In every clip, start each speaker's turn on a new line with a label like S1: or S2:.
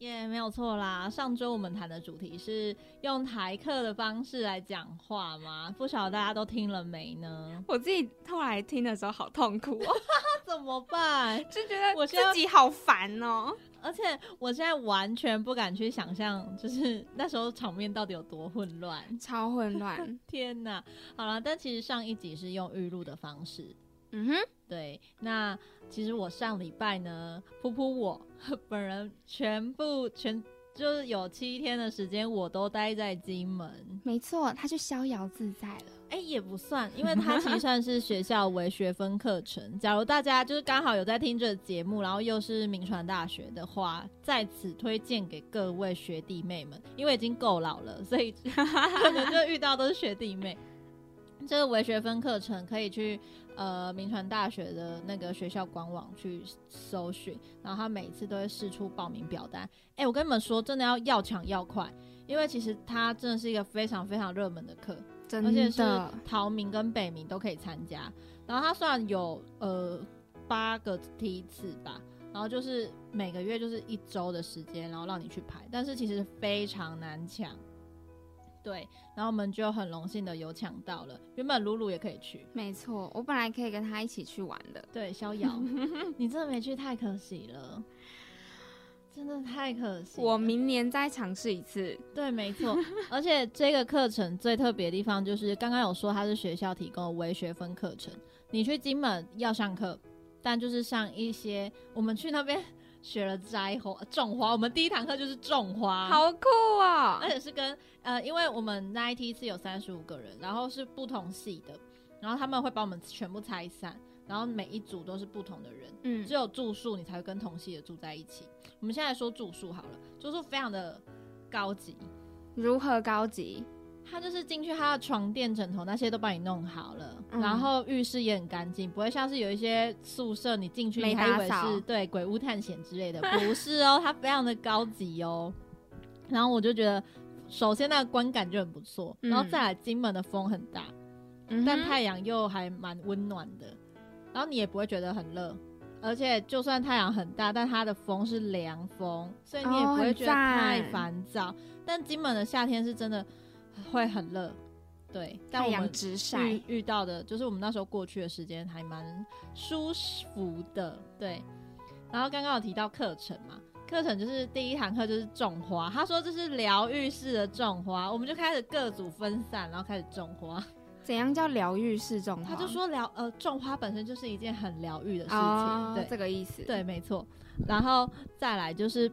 S1: 耶、没有错啦。上周我们谈的主题是用台客的方式来讲话嘛，不晓得大家都听了没呢？
S2: 我自己后来听的时候好痛苦哦，
S1: 那 怎么办？
S2: 就觉得
S1: 我
S2: 自己好烦哦。
S1: 而且我现在完全不敢去想象，就是那时候场面到底有多混乱。
S2: 超混乱。
S1: 天哪！好了，但其实上一集是用预录的方式，
S2: 嗯哼，
S1: 对，那其实我上礼拜呢，噗噗我 本人全部全就是有七天的时间，我都待在金门。
S2: 没错，他就逍遥自在了。
S1: 哎、也不算，因为它其实算是学校为学分课程。假如大家就是刚好有在听这个节目，然后又是名传大学的话，在此推荐给各位学弟妹们，因为已经够老了，所以 可能就遇到都是学弟妹。这个为学分课程可以去呃民传大学的那个学校官网去搜寻，然后他每次都会试出报名表单。哎、我跟你们说，真的要要抢要快，因为其实它真的是一个非常非常热门的课。
S2: 真
S1: 而且是
S2: 的，
S1: 桃民跟北民都可以参加。然后它虽然有呃八个梯次吧，然后就是每个月就是一周的时间，然后让你去排，但是其实非常难抢。对，然后我们就很荣幸的有抢到了。原本露露也可以去，
S2: 没错。我本来可以跟他一起去玩的，
S1: 对，逍遥，你真的没去，太可惜了，真的太可惜。
S2: 我明年再尝试一次。
S1: 对，没错。而且这个课程最特别的地方就是，刚刚有说它是学校提供的微学分课程。你去金门要上课，但就是上一些我们去那边学了摘花、种花。我们第一堂课就是种花，，
S2: 好酷啊
S1: 而！且是跟呃，因为我们那一梯次有三十五个人，然后是不同系的，然后他们会把我们全部拆散，然后每一组都是不同的人。
S2: 嗯
S1: 只有住宿你才会跟同系的住在一起。我们现在说住宿好了，住宿非常的高级，
S2: 如何高级？
S1: 他就是进去，他的床垫、枕头那些都帮你弄好了，
S2: 嗯
S1: 然后浴室也很干净，不会像是有一些宿舍你进去
S2: 没
S1: 你还以为
S2: 打扫
S1: 是对鬼屋探险之类的，不是哦，它非常的高级哦。然后我就觉得，首先那个观感就很不错，
S2: 嗯
S1: 然后再来金门的风很大，
S2: 嗯哼
S1: 但太阳又还蛮温暖的，然后你也不会觉得很热。而且就算太阳很大，但它的风是凉风，所以你也
S2: 哦
S1: 不会觉得太
S2: 赞
S1: 烦躁。但金门的夏天是真的会很热，对。但
S2: 太阳
S1: 我们
S2: 直晒
S1: 遇，遇到的，就是我们那时候过去的时间还蛮舒服的，对。然后刚刚有提到课程嘛，课程就是第一堂课就是种花，他说这是疗愈式的种花，我们就开始各组分散，然后开始种花。
S2: 怎样叫疗愈式种花？
S1: 他就说疗呃种花本身就是一件很疗愈的事情，
S2: 哦，
S1: 对
S2: 这个意思。，
S1: 对，没错。然后再来就是，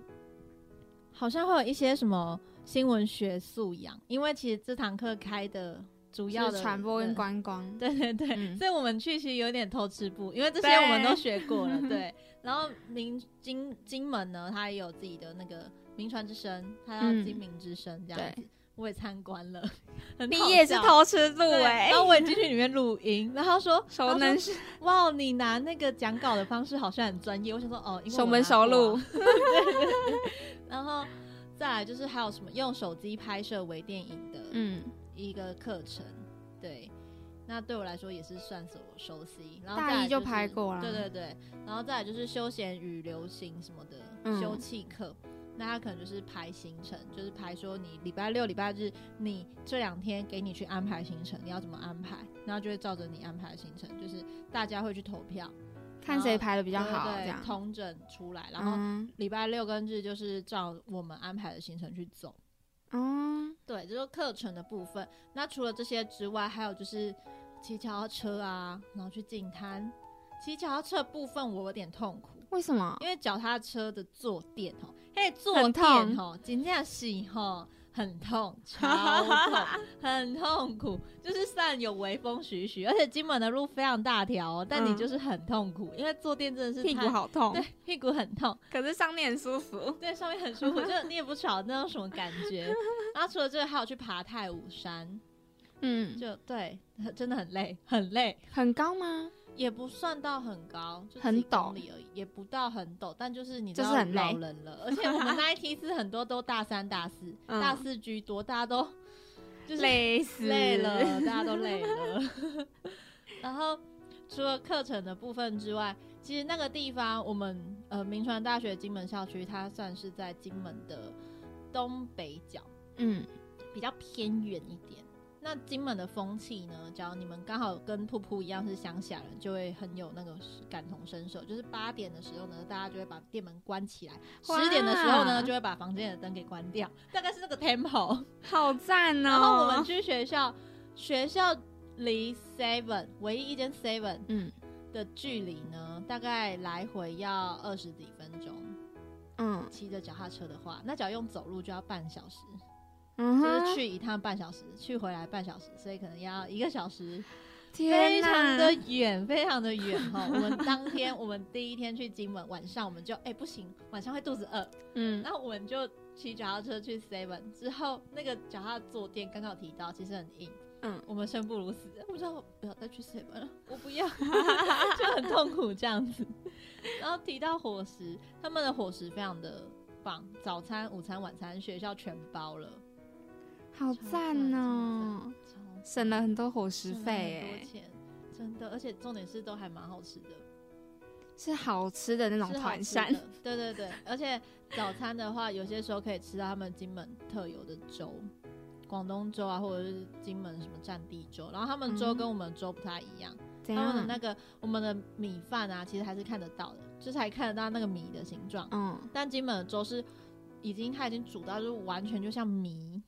S1: 好像会有一些什么新闻学素养，因为其实这堂课开的主要的
S2: 传播跟观光。
S1: 对对对，
S2: 嗯
S1: 所以我们去其实有点偷吃步，因为这些我们都学过了。对，然后民金金门呢，它也有自己的那个名传之声，它叫
S2: 嗯
S1: 金明之声这样
S2: 对
S1: 子。我也参观了，
S2: 你也是偷吃路
S1: 对
S2: 哎
S1: 然，后我也进去里面录音，然后说
S2: 熟
S1: 他说
S2: 能是
S1: 哇，你拿那个讲稿的方式好像很专业。我想说，哦，因为我
S2: 熟门熟路。
S1: 然后再来就是还有什么用手机拍摄微电影的
S2: 嗯，
S1: 一个课程，对。那对我来说也是算是我熟悉，然后
S2: 大一就拍过了
S1: 对对对，然后再来就是休闲与流行什么的、
S2: 嗯。
S1: 休憩课，那他可能就是排行程，就是排说你礼拜六、礼拜日你这两天给你去安排行程，你要怎么安排，然后就会照着你安排的行程，就是大家会去投票，
S2: 看谁排的比
S1: 比
S2: 较好，这样。
S1: 通整出来，然后
S2: 嗯
S1: 礼拜六跟日就是照我们安排的行程去走。
S2: 嗯，
S1: 对，这就是课程的部分。那除了这些之外，还有就是骑脚踏车啊，然后去进滩。骑脚踏车的部分我有点痛苦，
S2: 为什么？
S1: 因为脚踏车的坐垫哦，嘿，坐
S2: 很
S1: 垫
S2: 痛
S1: 吼，真正是吼很痛，超痛，很痛苦，就是散有微风徐徐，而且金门的路非常大条哦，但你
S2: 嗯
S1: 就是很痛苦，因为坐垫真的是
S2: 屁股，好痛
S1: 对，，屁股很痛。
S2: 可是上面很舒服。
S1: 对，上面很舒服，就你也不晓得那种什么感觉。然后除了这个，还有去爬太武山，
S2: 嗯，
S1: 就对，真的很累，很累，
S2: 很高吗？
S1: 也不算到很高，就
S2: 很
S1: 几公
S2: 陡
S1: 里而已，也不到很陡，但就是你知道
S2: 就是很
S1: 老人了，而且我们那一梯次很多都大三、大四，
S2: 嗯
S1: 大四居多，大家都就是
S2: 累死，
S1: 累了，大家都累了。然后除了课程的部分之外，其实那个地方我们呃民传大学金门校区，它算是在金门的东北角，
S2: 嗯，
S1: 比较偏远一点。那金门的风气呢？只要你们刚好跟噗噗一样是乡下人，就会很有那个感同身受。就是八点的时候呢，大家就会把店门关起来；十点的时候呢，就会把房间的灯给关掉，大概是这个 tempo。
S2: 好赞哦。
S1: 然后我们去学校，学校离 Seven 唯一一间 Seven
S2: 嗯
S1: 的距离呢，大概来回要二十几分钟。
S2: 嗯
S1: 骑着脚踏车的话，那只要用走路就要半小时，
S2: 嗯
S1: 就，是去一趟半小时，去回来半小时，所以可能要一个小时，
S2: 天
S1: 非常的远，非常的远哈。我们当天，我们第一天去金门，晚上我们就哎、不行，晚上会肚子饿，
S2: 嗯
S1: 然后我们就骑脚踏车去 Seven，之后那个脚踏坐垫刚刚有提到，其实很硬。
S2: 嗯
S1: 我们生不如死，我说我不要再去 seven 了，我不要，就很痛苦这样子。然后提到伙食，他们的伙食非常的棒，早餐、午餐、晚餐学校全包了，
S2: 好赞哦，
S1: 超赞
S2: 省了很多伙食费哎，
S1: 很多钱，真的，而且重点是都还蛮好吃的，
S2: 是好吃的那种团扇，
S1: 对对对，而且早餐的话，有些时候可以吃到他们金门特有的粥。广东粥啊，或者是金门什么战地粥，然后他们粥
S2: 嗯
S1: 跟我们粥不太一样，
S2: 怎
S1: 他们的？那个我们的米饭啊，其实还是看得到的，就是还看得到那个米的形状。
S2: 嗯
S1: 但金门的粥是已经它已经煮到就是完全就像米，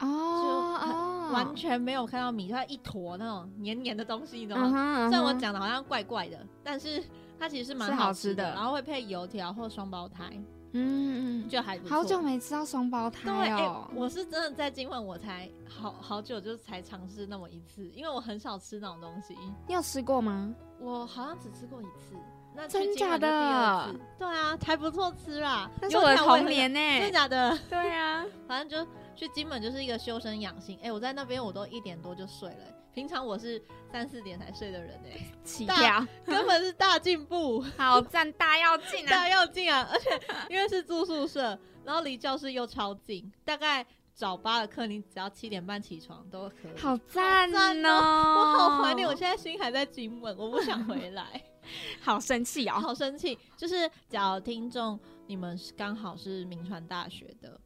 S2: 哦哦，
S1: 完全没有看到米，它一坨那种黏黏的东西，你知道
S2: 嗯
S1: 吗？虽然我讲的好像怪怪的，但是它其实是蛮
S2: 好
S1: 吃
S2: 吃的
S1: 然后会配油条或双胞胎，
S2: 嗯嗯
S1: 就还不
S2: 嗯，
S1: 错。
S2: 好久没吃到双胞胎哦，
S1: 我是真的在金门，我才好好久就才尝试那么一次，因为我很少吃那种东西。
S2: 你有吃过吗？
S1: 我好像只吃过一次，那去
S2: 真假的？
S1: 对啊，还不错吃啦。
S2: 那是我的童年呢，
S1: 真的假的？
S2: 对啊，
S1: 反正就去金门就是一个修身养性。哎、我在那边我都一点多就睡了、平常我是三四点才睡的人 哎、大
S2: 起跳，
S1: 根本是大进步，
S2: 好赞，大要进啊！
S1: 大要进啊！而且因为是住宿舍，然后离教室又超近，大概早八的课你只要七点半起床都可以。
S2: 好赞
S1: 赞
S2: 哦！
S1: 我好怀念，我现在心还在金门，我不想回来。
S2: 好生气哦！
S1: 好生气！就是假如听众你们是刚好是名传大学的，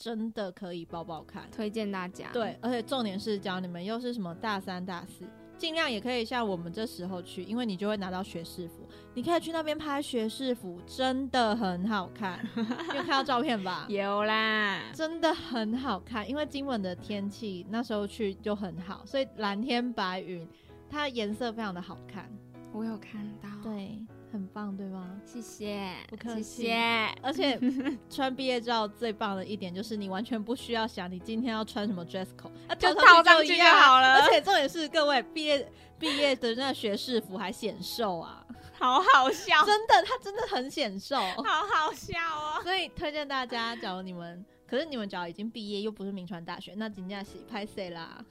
S1: 真的可以包包看。
S2: 推荐大家，
S1: 对，而且重点是，假如你们又是什么大三、大四，尽量也可以像我们这时候去，因为你就会拿到学士服，你可以去那边拍学士服，真的很好看。你有看到照片吧？
S2: 有啦，
S1: 真的很好看，因为今晚的天气那时候去就很好，所以蓝天白云，它颜色非常的好看。
S2: 我有看到，
S1: 对，很棒，对吗？
S2: 谢谢，
S1: 不客
S2: 谢
S1: 气
S2: 谢。
S1: 而且 穿毕业照最棒的一点就是你完全不需要想你今天要穿什么 dress code，啊
S2: 就
S1: 套
S2: 套上去就好了
S1: 而且重点是各位毕业毕业的那学士服还显瘦啊，
S2: 好好笑，
S1: 真的，它真的很显瘦。
S2: 好好笑哦！
S1: 所以推荐大家，假如你们，可是你们只要已经毕业又不是名传大学，那金价是拍谁啦？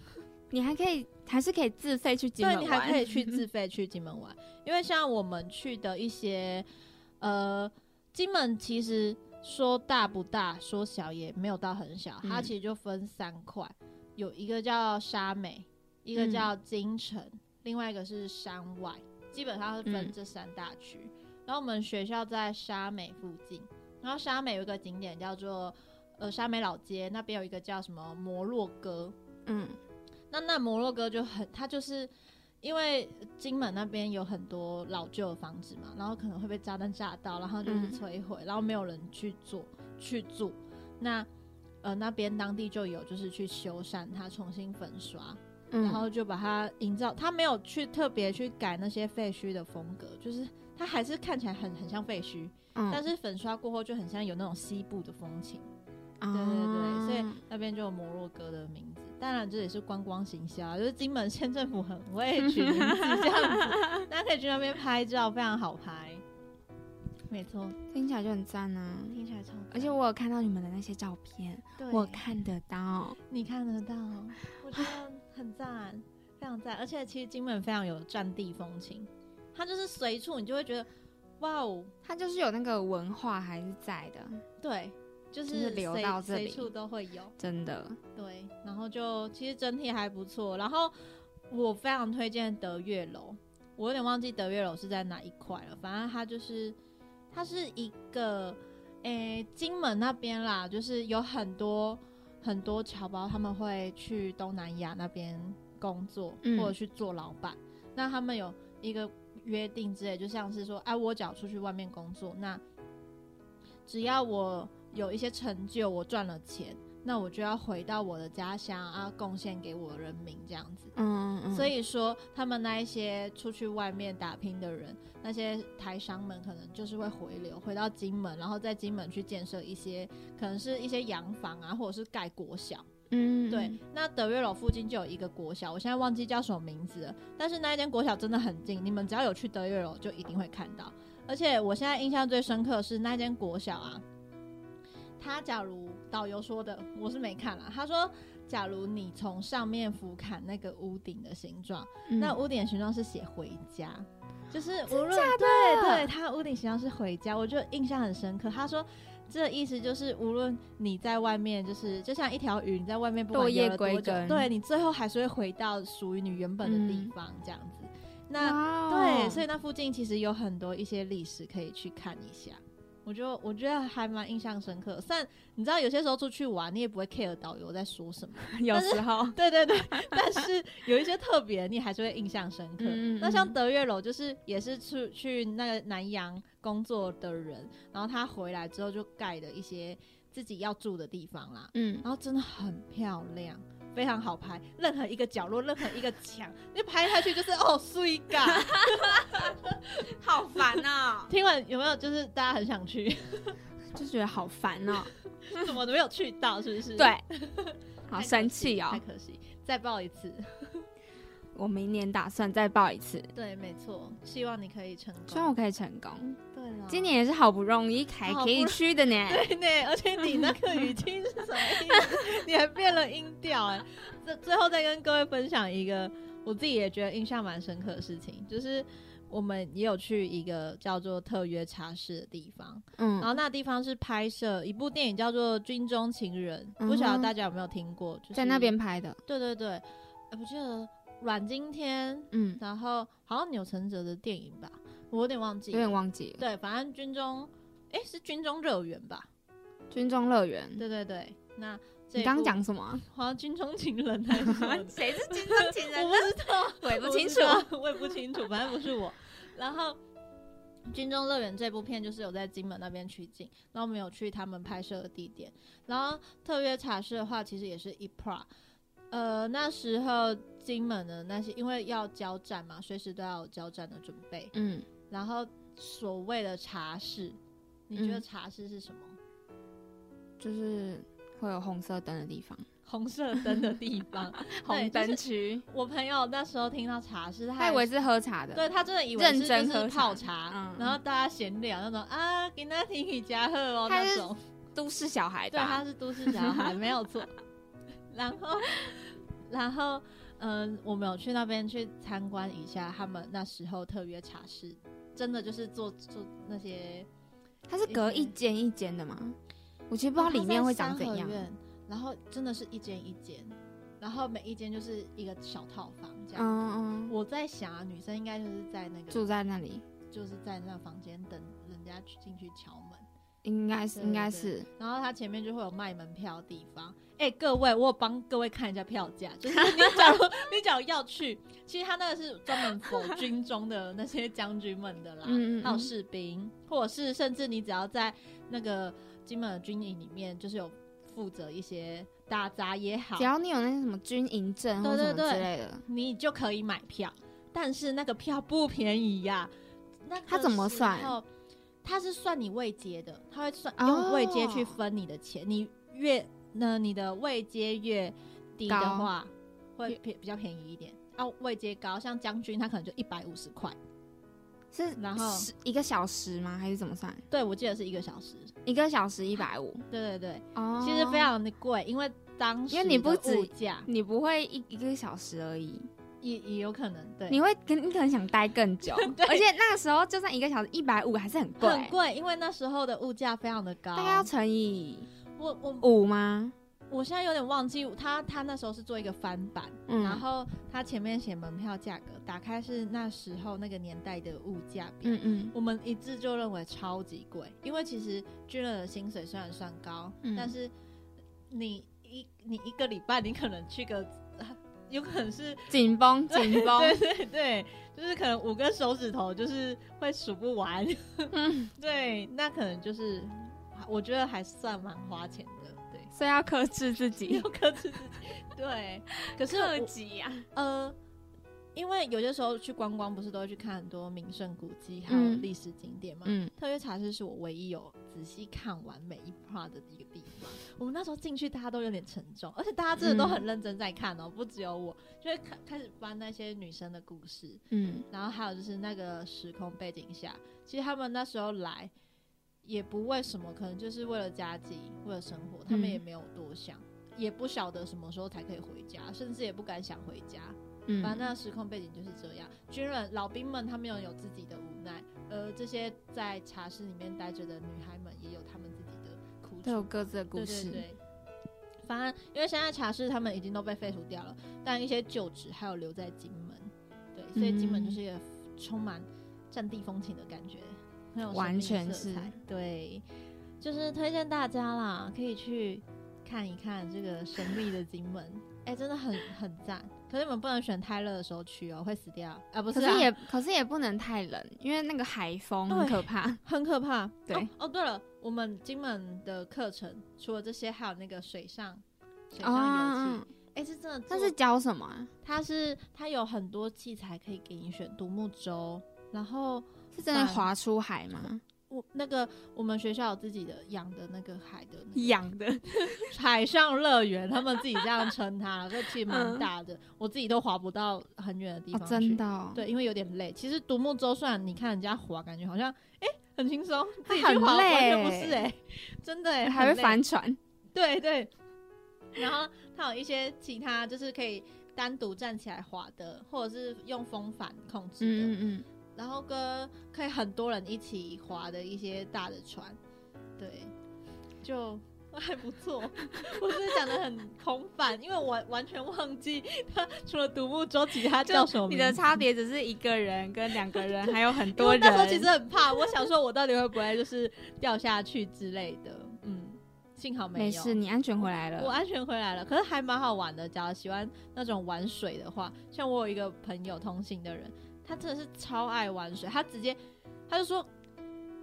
S2: 你还可以，还是可以自费去金门玩。
S1: 对，你还可以去自费去金门玩，因为像我们去的一些，呃，金门其实说大不大，说小也没有到很小，它
S2: 嗯
S1: 其实就分三块，有一个叫沙美，一个
S2: 嗯
S1: 叫金城，另外一个是山外，基本上是分
S2: 嗯
S1: 这三大区。然后我们学校在沙美附近，然后沙美有一个景点叫做呃沙美老街，那边有一个叫什么摩洛哥，
S2: 嗯
S1: 那那摩洛哥就很，它就是因为金门那边有很多老旧的房子嘛，然后可能会被炸弹炸到，然后就是
S2: 嗯
S1: 摧毁，然后没有人去做去住。那呃那边当地就有就是去修缮它，重新粉刷，然
S2: 嗯，
S1: 后就把它营造。它没有去特别去改那些废墟的风格，就是它还是看起来很很像废墟，
S2: 嗯
S1: 但是粉刷过后就很像有那种西部的风情。
S2: 对
S1: 对对对，所以那边就有摩洛哥的名字。当然，这也是观光行销，就是金门县政府很会取名字这样子，大家可以去那边拍照，非常好拍。没错，
S2: 听起来就很赞啊！
S1: 听起来超赞。
S2: 而且我有看到你们的那些照片，
S1: 对
S2: 我看得到。
S1: 你看得到，我觉得很赞，非常赞。而且其实金门非常有战地风情，它就是随处你就会觉得，哇哦，
S2: 它就是有那个文化还是在的，
S1: 对，就
S2: 就是
S1: 是
S2: 流到这里
S1: 随处都会有。
S2: 真的。
S1: 对，然后就其实整体还不错。然后我非常推荐德月楼，我有点忘记德月楼是在哪一块了。反正它就是它是一个诶、金门那边啦，就是有很多很多侨胞他们会去东南亚那边工作、
S2: 嗯
S1: 或者去做老板。那他们有一个约定之类，就像是说，哎、我只要出去外面工作，那只要我有一些成就，我赚了钱，那我就要回到我的家乡啊，贡献给我人民这样子。
S2: 嗯嗯，
S1: 所以说，他们那一些出去外面打拼的人，那些台商们可能就是会回流，回到金门，然后在金门去建设一些，可能是一些洋房啊，或者是盖国小。
S2: 嗯，
S1: 对，那德月楼附近就有一个国小，我现在忘记叫什么名字了，但是那一间国小真的很近，你们只要有去德月楼就一定会看到。而且我现在印象最深刻的是那间国小啊，他假如导游说的，我是没看了，他说。假如你从上面俯瞰那个屋顶的形状，
S2: 嗯
S1: 那屋顶的形状是写回家，就是无论对对，他屋顶形状是回家，我就印象很深刻。他说这意思就是无论你在外面，就是就像一条鱼，你在外面不管游了多久，
S2: 归
S1: 对你最后还是会回到属于你原本的地
S2: 嗯
S1: 方，这样子。那
S2: 那
S1: 对，所以那附近其实有很多一些历史可以去看一下。我就我觉得还蛮印象深刻。虽然你知道有些时候出去玩，你也不会 care 导游在说什么，
S2: 有时候
S1: 对对对，但是有一些特别，你还是会印象深刻。
S2: 嗯嗯
S1: 那像
S2: 嗯
S1: 德月楼，就是也是去去那个南洋工作的人，然后他回来之后就盖的一些自己要住的地方啦，
S2: 嗯，
S1: 然后真的很漂亮。非常好拍，任何一个角落，任何一个墙，你拍下去就是哦，碎感。
S2: 好烦哦，
S1: 听完有没有就是大家很想去，
S2: 就觉得好烦哦。
S1: 怎么都没有去到，是不是？
S2: 对，好生气
S1: 太
S2: 哦。
S1: 可惜，再报一次。
S2: 我明年打算再报一次，
S1: 对，没错，希望你可以成功。
S2: 希望我可以成功。
S1: 对了，
S2: 今年也是好不容易还可以去的呢。
S1: 对呢，而且你那个语气是什么意思？你还变了音调哎！这最后再跟各位分享一个我自己也觉得印象蛮深刻的事情，就是我们也有去一个叫做特约茶室的地方，嗯然
S2: 嗯，
S1: 后那地方是拍摄一部电影叫做《军中情人》，
S2: 嗯
S1: 不晓得大家有没有听过？就是、
S2: 在那边。拍的。
S1: 对对对，呃我记得阮经天，
S2: 嗯，
S1: 然后好像钮承泽的电影吧，我有点忘记
S2: 有
S1: 了。
S2: 点忘记了。
S1: 对，反正军中，哎，是军中乐园吧？
S2: 军中乐园。
S1: 对对对，那这
S2: 你刚刚讲什么啊？
S1: 好像军中情人还是什么的
S2: 谁是军中情人
S1: 我不知道，
S2: 我也不清楚。
S1: 我也不清楚，反正不是我。然后《军中乐园》这部片就是有在金门那边取景，然后我们有去他们拍摄的地点。然后特约茶室的话，其实也是 EPRA。呃，那时候金门的那些，因为要交战嘛，随时都要有交战的准备。
S2: 嗯，
S1: 然后所谓的茶室，你觉得
S2: 嗯
S1: 茶室是什么？
S2: 就是会有红色灯的地方，
S1: 红色灯的地方。
S2: 红灯
S1: 就是
S2: 区。
S1: 我朋友那时候听到茶室，他
S2: 以为是喝茶的。
S1: 对他真的以为
S2: 认
S1: 是就是
S2: 真喝
S1: 泡
S2: 茶
S1: 茶，
S2: 嗯
S1: 然后大家闲聊那种啊，给那听你家喝哦那种。
S2: 都市小孩
S1: 对，他是都市小孩，没有错。然后，然后，嗯、我们有去那边去参观一下他们那时候特约茶室，真的就是做做那些，
S2: 它是隔一间一间的吗？我其实不知道里面会长怎样。
S1: 院然后真的是一间一间，然后每一间就是一个小套房这样。
S2: 嗯嗯，
S1: 我在想啊，女生应该就是在那个
S2: 住在那里
S1: 就是在那个房间等人家去进去敲门，
S2: 应该是应该是。
S1: 然后它前面就会有卖门票的地方。哎、各位，我有帮各位看一下票价，就是 你假如你假如要去，其实它那个是专门否军中的那些将军们的啦，还有士兵，或者是甚至你只要在那个金门的军营里面，就是有负责一些打杂也好。
S2: 只，要你有那些什么军营证或什么
S1: 对对。对
S2: 之类的，
S1: 你就可以买票，但是那个票不便宜呀、那个
S2: 它怎么算
S1: 时候？它是算你未接的，他会算
S2: 哦
S1: 用未接去分你的钱。你越那你的未接越低的话，会便比较便宜一点。啊，未接高，像将军他可能就一百五十块，
S2: 是
S1: 然后
S2: 是一个小时吗？还是怎么算？
S1: 对我记得是一个小时。
S2: 一个小时一百五
S1: 对对对，
S2: 哦，
S1: 其实非常的贵，因为当时
S2: 因为你不
S1: 的
S2: 止
S1: 物价
S2: 你不会一一个小时而已，
S1: 也也有可能对，
S2: 你会跟你可能想待更久，
S1: 对。
S2: 而且那个时候就算一个小时一百五还是很贵，
S1: 很贵，因为那时候的物价非常的高，
S2: 大概要乘以
S1: 我我
S2: 五吗？
S1: 我现在有点忘记他他那时候是做一个翻版，
S2: 嗯，
S1: 然后他前面写门票价格，打开是那时候那个年代的物价表。
S2: 嗯嗯。
S1: 我们一致就认为超级贵，因为其实军人的薪水虽然算高，
S2: 嗯。
S1: 但是你一你一个礼拜你可能去个，有可能是
S2: 紧绷紧绷，
S1: 对对对，就是可能五根手指头就是会数不完，
S2: 嗯，
S1: 对，那可能就是我觉得还算蛮花钱的，对，
S2: 所以要克制自己。
S1: 要，克制自己，对，可是克
S2: 己呀，
S1: 呃，因为有些时候去观光，不是都会去看很多名胜古迹还有
S2: 嗯
S1: 历史景点嘛？
S2: 嗯
S1: 特约茶室是我唯一有仔细看完每一 part 的一个地方。我们那时候进去，大家都有点沉重，而且大家真的都很认真在看哦，不只有我，就会开开始翻那些女生的故事，
S2: 嗯
S1: 然后还有就是那个时空背景下，其实他们那时候来也不为什么，可能就是为了家境，为了生活，他们
S2: 嗯
S1: 也没有多想。也不晓得什么时候才可以回家，甚至也不敢想回家。
S2: 嗯，
S1: 反正那个时空背景就是这样。军人老兵们他们有有自己的无奈，而这些在茶室里面待着的女孩们也有他们自己的苦楚。
S2: 都有各自的故事，
S1: 对对对。反正因为现在茶室他们已经都被废除掉了，但一些旧址还有留在金门。对，所以金门
S2: 嗯
S1: 就是一个充满战地风情的感觉，很有生
S2: 完全是
S1: 色彩。对，就是推荐大家啦，可以去看一看这个神秘的金门。哎、真的很很赞。可是你们不能选太热的时候去哦，会死掉啊！不是啊，
S2: 可是也可是也不能太冷，因为那个海风很可怕。
S1: 很可怕。
S2: 对
S1: 哦哦，对了，我们金门的课程除了这些，还有那个水上水上游
S2: 哦
S1: 戏。，哎、是真的
S2: 它，是教什么啊？
S1: 它是它有很多器材可以给你选，独木舟，然后
S2: 是真的
S1: 反
S2: 划出海吗？
S1: 我那个我们学校有自己的养的那个海的那个
S2: 养的，
S1: 海上乐园，他们自己这样称它，所以其实蛮
S2: 嗯
S1: 大的，我自己都划不到很远的地
S2: 哦
S1: 方，去。
S2: 真的哦，
S1: 对，因为有点累。其实独木舟虽然你看人家划，感觉好像哎、很轻松，自己去划完全不是哎、真的哎、
S2: 还会
S1: 很累。
S2: 帆船。
S1: 对对，然后它有一些其他就是可以单独站起来划的，或者是用风帆控制的，
S2: 嗯嗯
S1: 然后跟可以很多人一起划的一些大的船，对，就 还不错。我是讲的很空泛，因为我完全忘记它除了独木舟，其他 叫什么
S2: 嗯，你。的差别只是一个人跟两个人，还有很多人。
S1: 为那时候其实很怕，我想说我到底会不会就是掉下去之类的，嗯，幸好没有。
S2: 没事，你安全回来了。
S1: 我安全回来了，可是还蛮好玩的。假如喜欢那种玩水的话，像我有一个朋友同行的人，他真的是超爱玩水，他直接他就说：“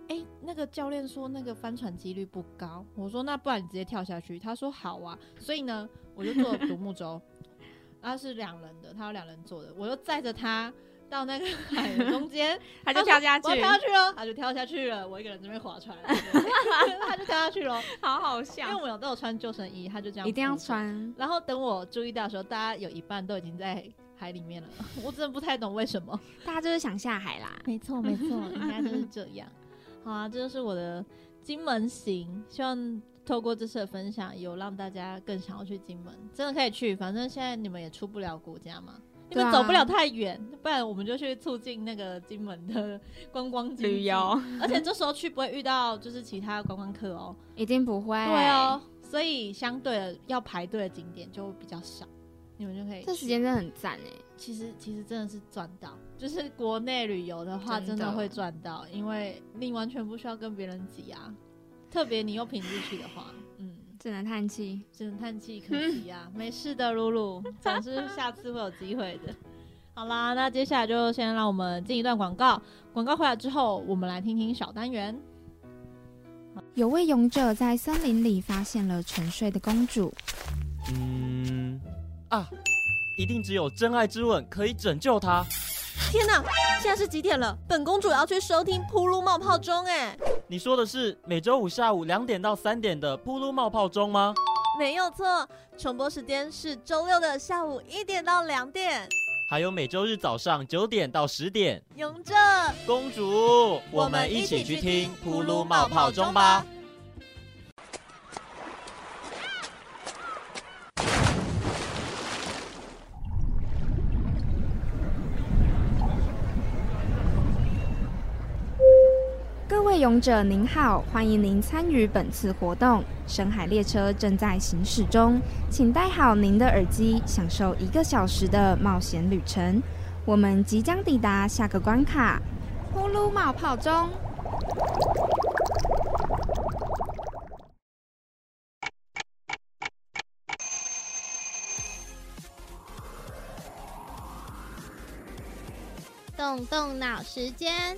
S1: 哎、那个教练说那个帆船几率不高。”我说：“那不然你直接跳下去。”他说：“好啊。”所以呢，我就坐独木舟，他是两人的，他有两人坐的，我就载着他到那个海的中间，
S2: 他就跳下去
S1: 我，跳下去了，他就跳下去了，我一个人这边划船，他就跳下去了。
S2: 好好笑
S1: 因为我。们有都有穿救生衣，他就这样
S2: 一定要。穿。
S1: 然后等我注意到的时候，大家有一半都已经在海里面了，我真的不太懂为什么。
S2: 大家就是想下海啦。
S1: 没错，没错，应该就是这样。好啊，这就是我的金门行，希望透过这次的分享，有让大家更想要去金门，真的可以去。反正现在你们也出不了国家嘛。你们走不了太远，不然我们就去促进那个金门的观光
S2: 旅游，
S1: 而且这时候去不会遇到就是其他观光客哦，
S2: 一定不会。
S1: 对哦，，所以相对的要排队的景点就比较少，你们就可以。
S2: 这时间真的很赞哎。
S1: 其实其实真的是赚到，就是国内旅游的话，
S2: 真的
S1: 会赚到，因为你完全不需要跟别人挤啊，特别你又平日去的话，嗯，
S2: 只能叹气。
S1: 只能叹气可惜啊，没事的，露露，总之下次会有机会的。好啦，那接下来就先让我们进一段广告，广告回来之后，我们来听听小单元。
S2: 有位勇者在森林里发现了沉睡的公主，
S3: 嗯啊，一定只有真爱之吻可以拯救他。
S4: 天哪，现在是几点了？本公主要去收听《噗噜冒泡钟》哎，
S3: 你说的是每周五下午两点到三点的噗噜冒泡钟吗？
S4: 没有错，重播时间是周六的下午一点到两点。
S3: 还有每周日早上九点到十点。
S4: 勇者，
S3: 公主，我们一起去听呼噜冒泡钟吧。
S2: 各位勇者您好，欢迎您参与本次活动。深海列车正在行驶中，请戴好您的耳机，享受一个小时的冒险旅程。我们即将抵达下个关卡——呼噜冒泡中。
S5: 动动脑时间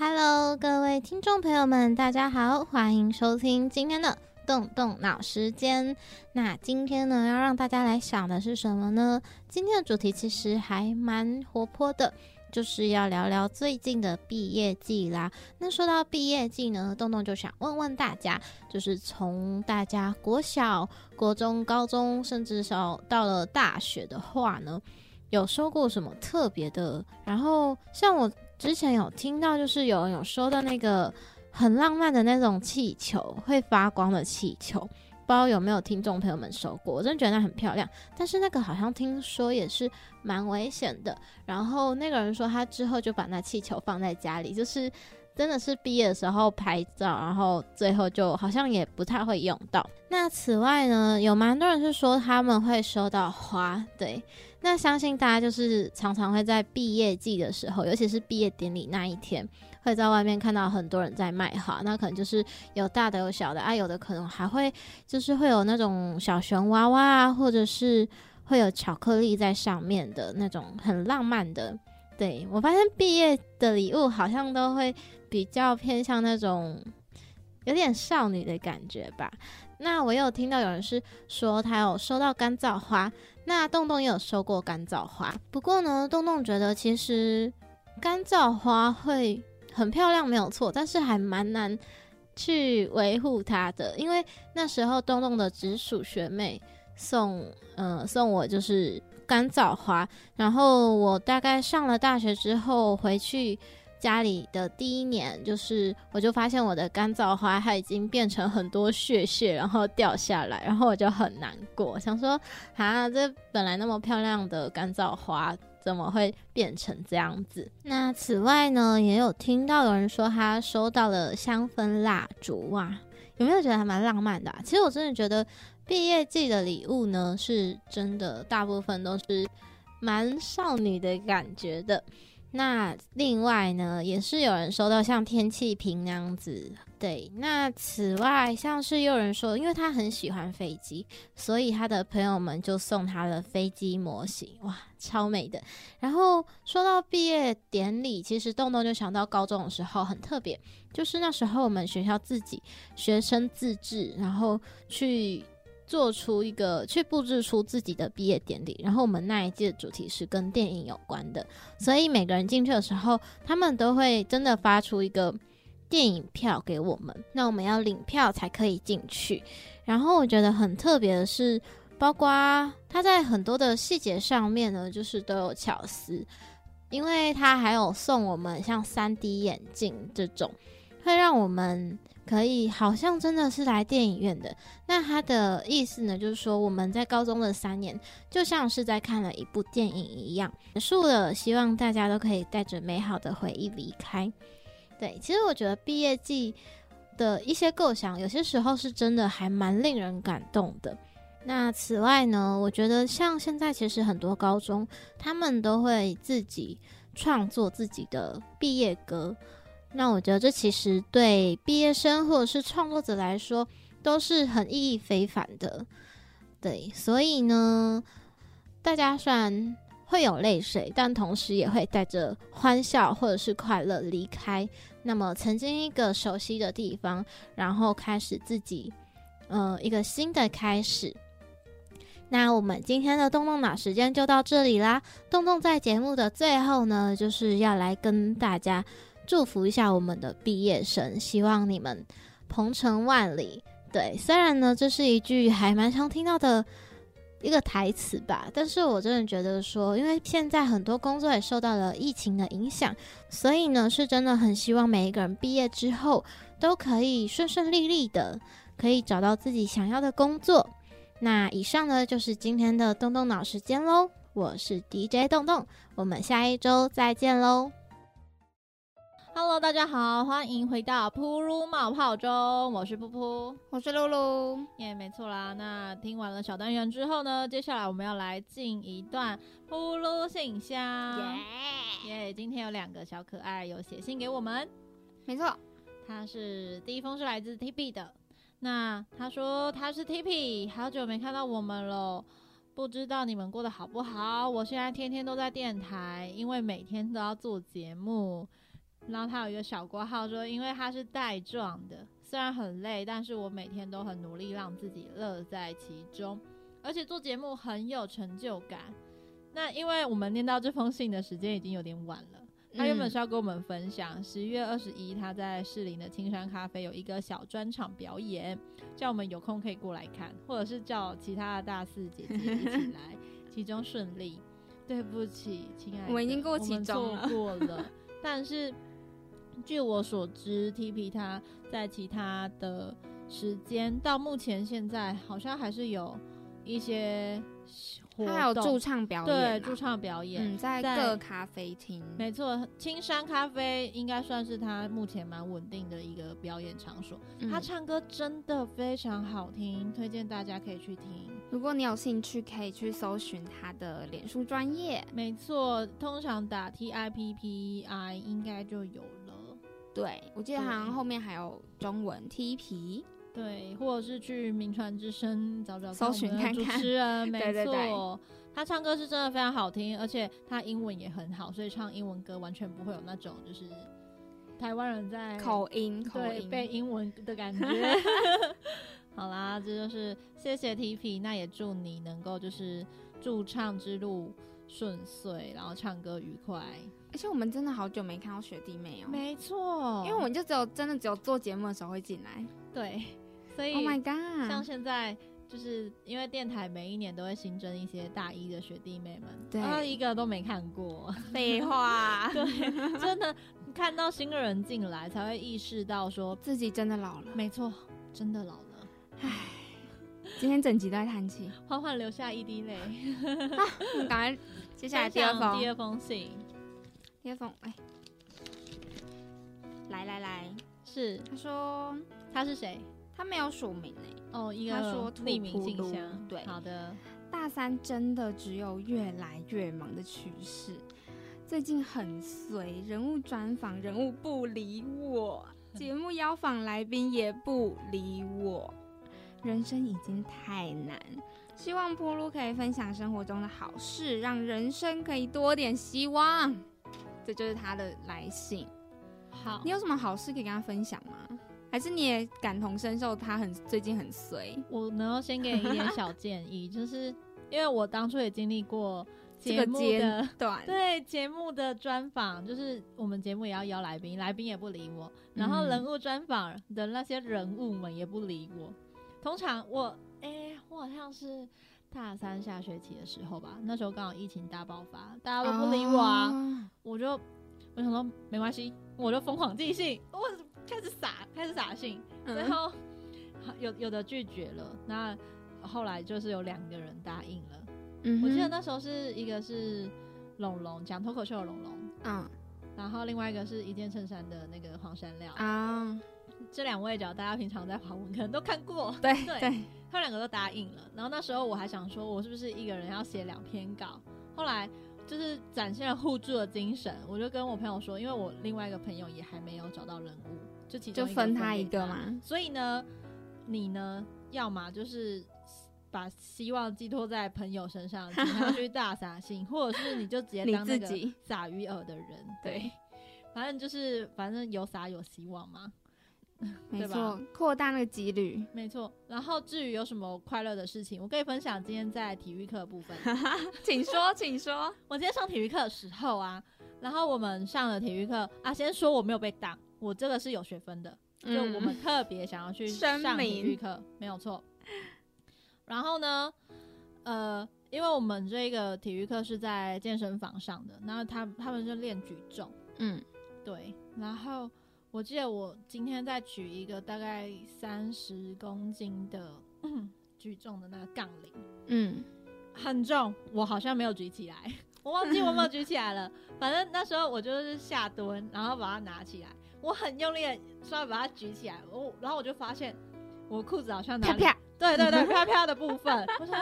S5: ，Hello，各位听众朋友们，大家好，欢迎收听今天的动动脑时间。那今天呢，要让大家来想的是什么呢？今天的主题其实还蛮活泼的，就是要聊聊最近的毕业季啦。那说到毕业季呢，动动就想问问大家，就是从大家国小、国中、高中，甚至到到了大学的话呢？有收过什么特别的？然后像我之前有听到，就是有人有收到那个很浪漫的那种气球，会发光的气球，不知道有没有听众朋友们收过？我真的觉得那很漂亮，但是那个好像听说也是蛮危险的。然后那个人说他之后就把那气球放在家里，就是真的是毕业的时候拍照，然后最后就好像也不太会用到。那此外呢，有蛮多人是说他们会收到花，对。那相信大家就是常常会在毕业季的时候，尤其是毕业典礼那一天，会在外面看到很多人在卖花。那可能就是有大的有小的，啊，有的可能还会就是会有那种小熊娃娃啊，或者是会有巧克力在上面的那种很浪漫的。对我发现毕业的礼物好像都会比较偏向那种有点少女的感觉吧。那我有听到有人是说他有收到干燥花。那洞洞也有收过干燥花，不过呢，洞洞觉得其实干燥花会很漂亮，没有错，但是还蛮难去维护它的，因为那时候洞洞的直属学妹送，呃，送我就是干燥花，然后我大概上了大学之后回去。家里的第一年，就是我就发现我的干燥花它已经变成很多屑屑，然后掉下来，然后我就很难过，想说啊，这本来那么漂亮的干燥花怎么会变成这样子？那此外呢，也有听到有人说他收到了香氛蜡烛哇，有没有觉得还蛮浪漫的？其实我真的觉得毕业季的礼物呢，是真的大部分都是蛮少女的感觉的。那另外呢，也是有人收到像天气瓶那样子，对。那此外，像是有人说，因为他很喜欢飞机，所以他的朋友们就送他了飞机模型，哇，超美的。然后说到毕业典礼，其实动动就想到高中的时候很特别，就是那时候我们学校自己学生自治，然后去。做出一个去布置出自己的毕业典礼，然后我们那一届的主题是跟电影有关的，所以每个人进去的时候，他们都会真的发出一个电影票给我们，那我们要领票才可以进去。然后我觉得很特别的是，包括他在很多的细节上面呢，就是都有巧思，因为他还有送我们像三 D 眼镜这种，会让我们。可以，好像真的是来电影院的。那他的意思呢，就是说我们在高中的三年，就像是在看了一部电影一样，结束了。希望大家都可以带着美好的回忆离开。对，其实我觉得毕业季的一些构想，有些时候是真的还蛮令人感动的。那此外呢，我觉得像现在其实很多高中，他们都会自己创作自己的毕业歌。那我觉得这其实对毕业生或者是创作者来说都是很意义非凡的，对，所以呢，大家虽然会有泪水，但同时也会带着欢笑或者是快乐离开。那么曾经一个熟悉的地方，然后开始自己，呃，一个新的开始。那我们今天的动动脑时间就到这里啦。动动在节目的最后呢，就是要来跟大家。祝福一下我们的毕业生，希望你们鹏程万里。对，虽然呢，这是一句还蛮常听到的一个台词吧。但是我真的觉得说，因为现在很多工作也受到了疫情的影响，所以呢，是真的很希望每一个人毕业之后都可以顺顺利利的，可以找到自己想要的工作。那以上呢就是今天的动动脑时间喽，我是 DJ 动动，我们下一周再见喽。
S1: Hello，大家好，欢迎回到噗噜冒泡中，我是噗噗，
S2: 我是露露，
S1: 耶、没错啦。那听完了小单元之后呢，接下来我们要来进一段噗噜信箱。耶今天有两个小可爱有写信给我们，
S2: 没错，
S1: 他是第一封是来自 T B 的，那他说他是 T P，好久没看到我们了。不知道你们过得好不好？我现在天天都在电台，因为每天都要做节目。然后他有一个小括号说，因为他是带状的，虽然很累，但是我每天都很努力让自己乐在其中，而且做节目很有成就感。那因为我们念到这封信的时间已经有点晚了，他原本是要跟我们分享十一月二十一他在士林的青山咖啡有一个小专场表演，叫我们有空可以过来看，或者是叫其他的大四姐姐一起 来，其中顺利。对不起，亲爱的，
S2: 我们已经过期
S1: 我们
S2: 中了
S1: 错过了，但是据我所知，T P 他在其他的时间到目前现在好像还是有一些活动，
S2: 他还有驻唱表演，
S1: 对驻唱表演，
S2: 嗯，在
S1: 在
S2: 各咖啡厅，
S1: 没错，青山咖啡应该算是他目前蛮稳定的一个表演场所。
S2: 嗯
S1: 他唱歌真的非常好听，推荐大家可以去听。
S2: 如果你有兴趣，可以去搜寻他的脸书专业。
S1: 没错，通常打 T I P P I 应该就有了。
S2: 对，我记得好像
S1: 对
S2: 后面还有中文 T 皮。
S1: 对，或者是去名传之声找找
S2: 搜寻看看
S1: 持人，没
S2: 对对对
S1: 错，他唱歌是真的非常好听，而且他英文也很好，所以唱英文歌完全不会有那种就是台湾人在
S2: 口音，口
S1: 对，
S2: 音，
S1: 背英文的感觉。好啦，这就是谢谢 T P，那也祝你能够就是驻唱之路顺遂，然后唱歌愉快。
S2: 而且我们真的好久没看到学弟妹哦，
S1: 没错，
S2: 因为我们就只有真的只有做节目的时候会进来。
S1: 对，所以
S2: Oh my god！
S1: 像现在就是因为电台每一年都会新增一些大一的学弟妹们，
S2: 对
S1: 然后一个都没看过，
S2: 废话，
S1: 对，真的看到新的人进来才会意识到说，
S2: 自己真的老了。
S1: 没错，真的老了。
S2: 唉今天整集都在叹气。
S1: 缓缓流下一滴泪。
S2: 我们赶快接下来第二封，
S1: 第二封信
S2: 第二封，哎，来来来，
S1: 是
S2: 他说
S1: 他是谁？
S2: 他没有署名哎。
S1: 哦，一个
S2: 他说吐
S1: 匿名信箱。
S2: 对
S1: 好的，
S2: 大三真的只有越来越忙的趋势，最近很随，人物专访人物不理我，节目邀访来宾也不理我，人生已经太难。希望铺路可以分享生活中的好事，让人生可以多点希望。这就是他的来信。
S1: 好
S2: 你，有什么好事可以跟他分享吗？还是你也感同身受，他很最近很随？
S1: 我能够先给你一点小建议，就是因为我当初也经历过
S2: 这
S1: 节目
S2: 个阶
S1: 的。
S2: 段，
S1: 对节目的专访，就是我们节目也要邀来宾，来宾也不理我，然后
S2: 嗯
S1: 人物专访的那些人物们也不理我。通常我，哎、我好像是大三下学期的时候吧，那时候刚好疫情大爆发，大家都不理我啊，
S2: 哦
S1: 我就我想说没关系，我就疯狂寄信，我开始撒开始撒信，
S2: 嗯
S1: 然后有有的拒绝了，那后来就是有两个人答应了。
S2: 嗯
S1: 我记得那时候是一个是龙龙讲脱口秀的龙龙，
S2: 嗯
S1: 然后另外一个是一件衬衫的那个黄山料。
S2: 啊，
S1: 这两位只要大家平常在华文可能都看过，
S2: 对
S1: 对
S2: 对，
S1: 他们两个都答应了。然后那时候我还想说，我是不是一个人要写两篇稿？后来就是展现了互助的精神，我就跟我朋友说，因为我另外一个朋友也还没有找到人物，就其中
S2: 就分他一
S1: 给
S2: 个嘛。
S1: 所以呢，你呢，要么就是把希望寄托在朋友身上，请他去大撒性，或者是你就直接
S2: 你
S1: 当那个 撒鱼饵的人。
S2: 对
S1: 对，反正就是反正有撒有希望嘛，
S2: 没错，扩大那个几率。
S1: 没错。然后至于有什么快乐的事情，我可以分享今天在体育课的部分。
S2: 请说，请说。
S1: 我今天上体育课的时候啊，然后我们上了体育课啊，先说我没有被挡，我这个是有学分的，就
S2: 嗯
S1: 我们特别想要去上体育课，没有错。然后呢，呃，因为我们这个体育课是在健身房上的，然后他他们就练举重，
S2: 嗯，
S1: 对，然后我记得我今天在举一个大概三十公斤的 举重的那个杠铃，
S2: 嗯，
S1: 很重，我好像没有举起来，我忘记我有没有举起来了。反正那时候我就是下蹲，然后把它拿起来，我很用力的稍微把它举起来，我然后我就发现我裤子好像哪里，
S2: 啪啪
S1: 对对对，啪啪的部分，我说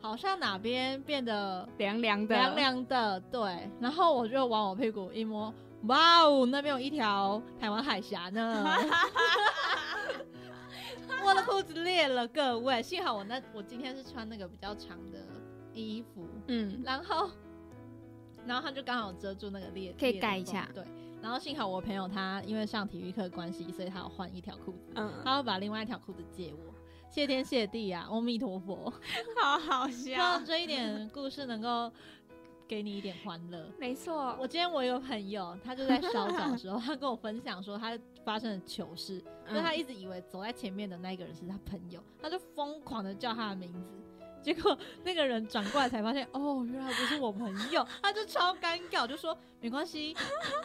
S1: 好像哪边变得
S2: 凉凉的，
S1: 凉凉的，对，然后我就往我屁股一摸，哇哦，那边有一条台湾海峡呢。我的裤子裂了，各位，幸好我那我今天是穿那个比较长的衣服，
S2: 嗯，
S1: 然后，然后它就刚好遮住那个裂，
S2: 可以盖一下。
S1: 缝对，然后幸好我朋友他因为上体育课的关系，所以他有换一条裤子，
S2: 嗯，
S1: 他会把另外一条裤子借我，谢天谢地啊，阿弥陀佛，
S2: 好好笑。
S1: 希望这一点故事能够给你一点欢乐。
S2: 没错，
S1: 我今天我有朋友，他就在烧脚的时候，他跟我分享说他发生的糗事，因为他一直以为走在前面的那个人是他朋友，他就疯狂的叫他的名字，结果那个人转过来才发现，哦，原来不是我朋友，他就超尴尬，就说没关系，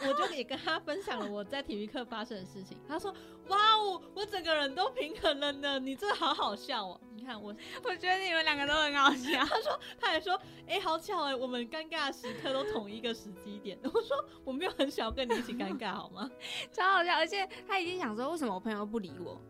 S1: 我就也跟他分享了我在体育课发生的事情。他说，哇哦，我整个人都平衡了呢，你这好好笑哦。你看我，
S2: 我觉得你们两个都很好笑。
S1: 他说，他还说，哎、好巧哎，我们尴尬的时刻都同一个时机点。我说我没有很想要跟你一起尴尬好吗？
S2: 超好笑，而且他已经想说，为什么我朋友不理我？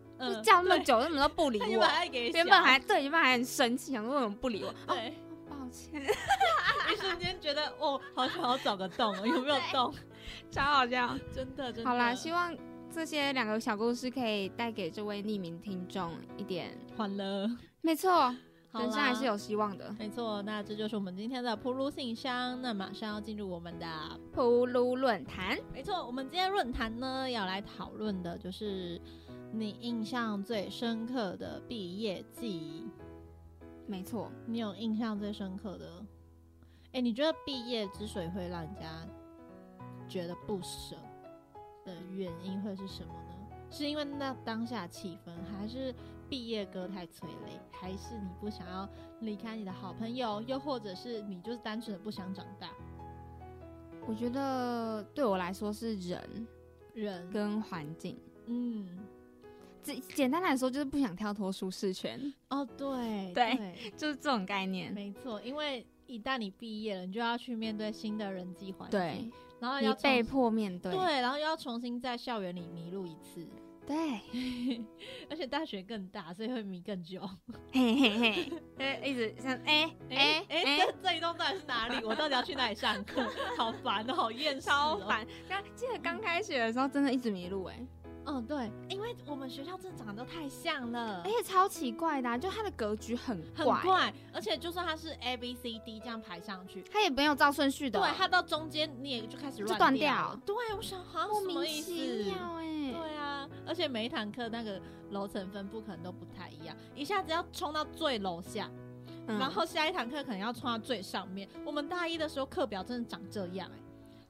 S2: 叫那么，久，怎么都不理 我
S1: 原本？还给
S2: 原本还对，原本还很生气，想说为什么不理我？哦，
S1: 对，
S2: 抱歉，
S1: 一瞬间觉得哦，好想要找个洞哦，有没有洞？
S2: 超好笑。
S1: 真的，真的。
S2: 好啦，希望这些两个小故事可以带给这位匿名听众一点，
S1: 欢乐，
S2: 没错，
S1: 好
S2: 人生还是有希望的。
S1: 没错，那这就是我们今天的铺路信箱。那马上要进入我们的，
S2: 铺路论坛，
S1: 没错，我们今天论坛呢要来讨论的就是你印象最深刻的毕业季。
S2: 没错，
S1: 你有印象最深刻的？哎、你觉得毕业之所以会让人家觉得不舍的原因会是什么呢？是因为那当下气氛，还是毕业歌太催泪，还是你不想要离开你的好朋友，又或者是你就是单纯的不想长大？
S2: 我觉得对我来说是人
S1: 人
S2: 跟环境。
S1: 嗯，
S2: 简简单来说，就是不想跳脱舒适圈，
S1: 哦，对
S2: 对就是这种概念。
S1: 没错，因为一旦你毕业了，你就要去面对新的人际环境，
S2: 对，
S1: 然后要
S2: 被迫面对。
S1: 对，然后又要重新在校园里迷路一次，
S2: 对，
S1: 而且大学更大，所以会迷更久。
S2: 嘿 嘿嘿，呃，一直像哎哎
S1: 哎，
S2: 哎，
S1: 这这一栋到底是哪里？我到底要去哪里上课？好烦哦，好厌哦。
S2: 超烦。刚记得刚开学的时候，真的一直迷路哎，
S1: 嗯，对，因为我们学校真的长得都太像了
S2: 而。且超奇怪的啊，就它的格局很
S1: 很
S2: 怪，
S1: 而且就算它是 A B C D 这样排上去，
S2: 它也没有照顺序的，
S1: 对，它到中间你也就开始乱
S2: 断掉
S1: 掉。对，我想好像
S2: 莫
S1: 什么意
S2: 名其
S1: 思？
S2: 妙哎。
S1: 对啊，而且每一堂课那个楼层分布可能都不太一样，一下子要冲到最楼下，
S2: 嗯
S1: 然后下一堂课可能要冲到最上面。我们大一的时候课表真的长这样哎、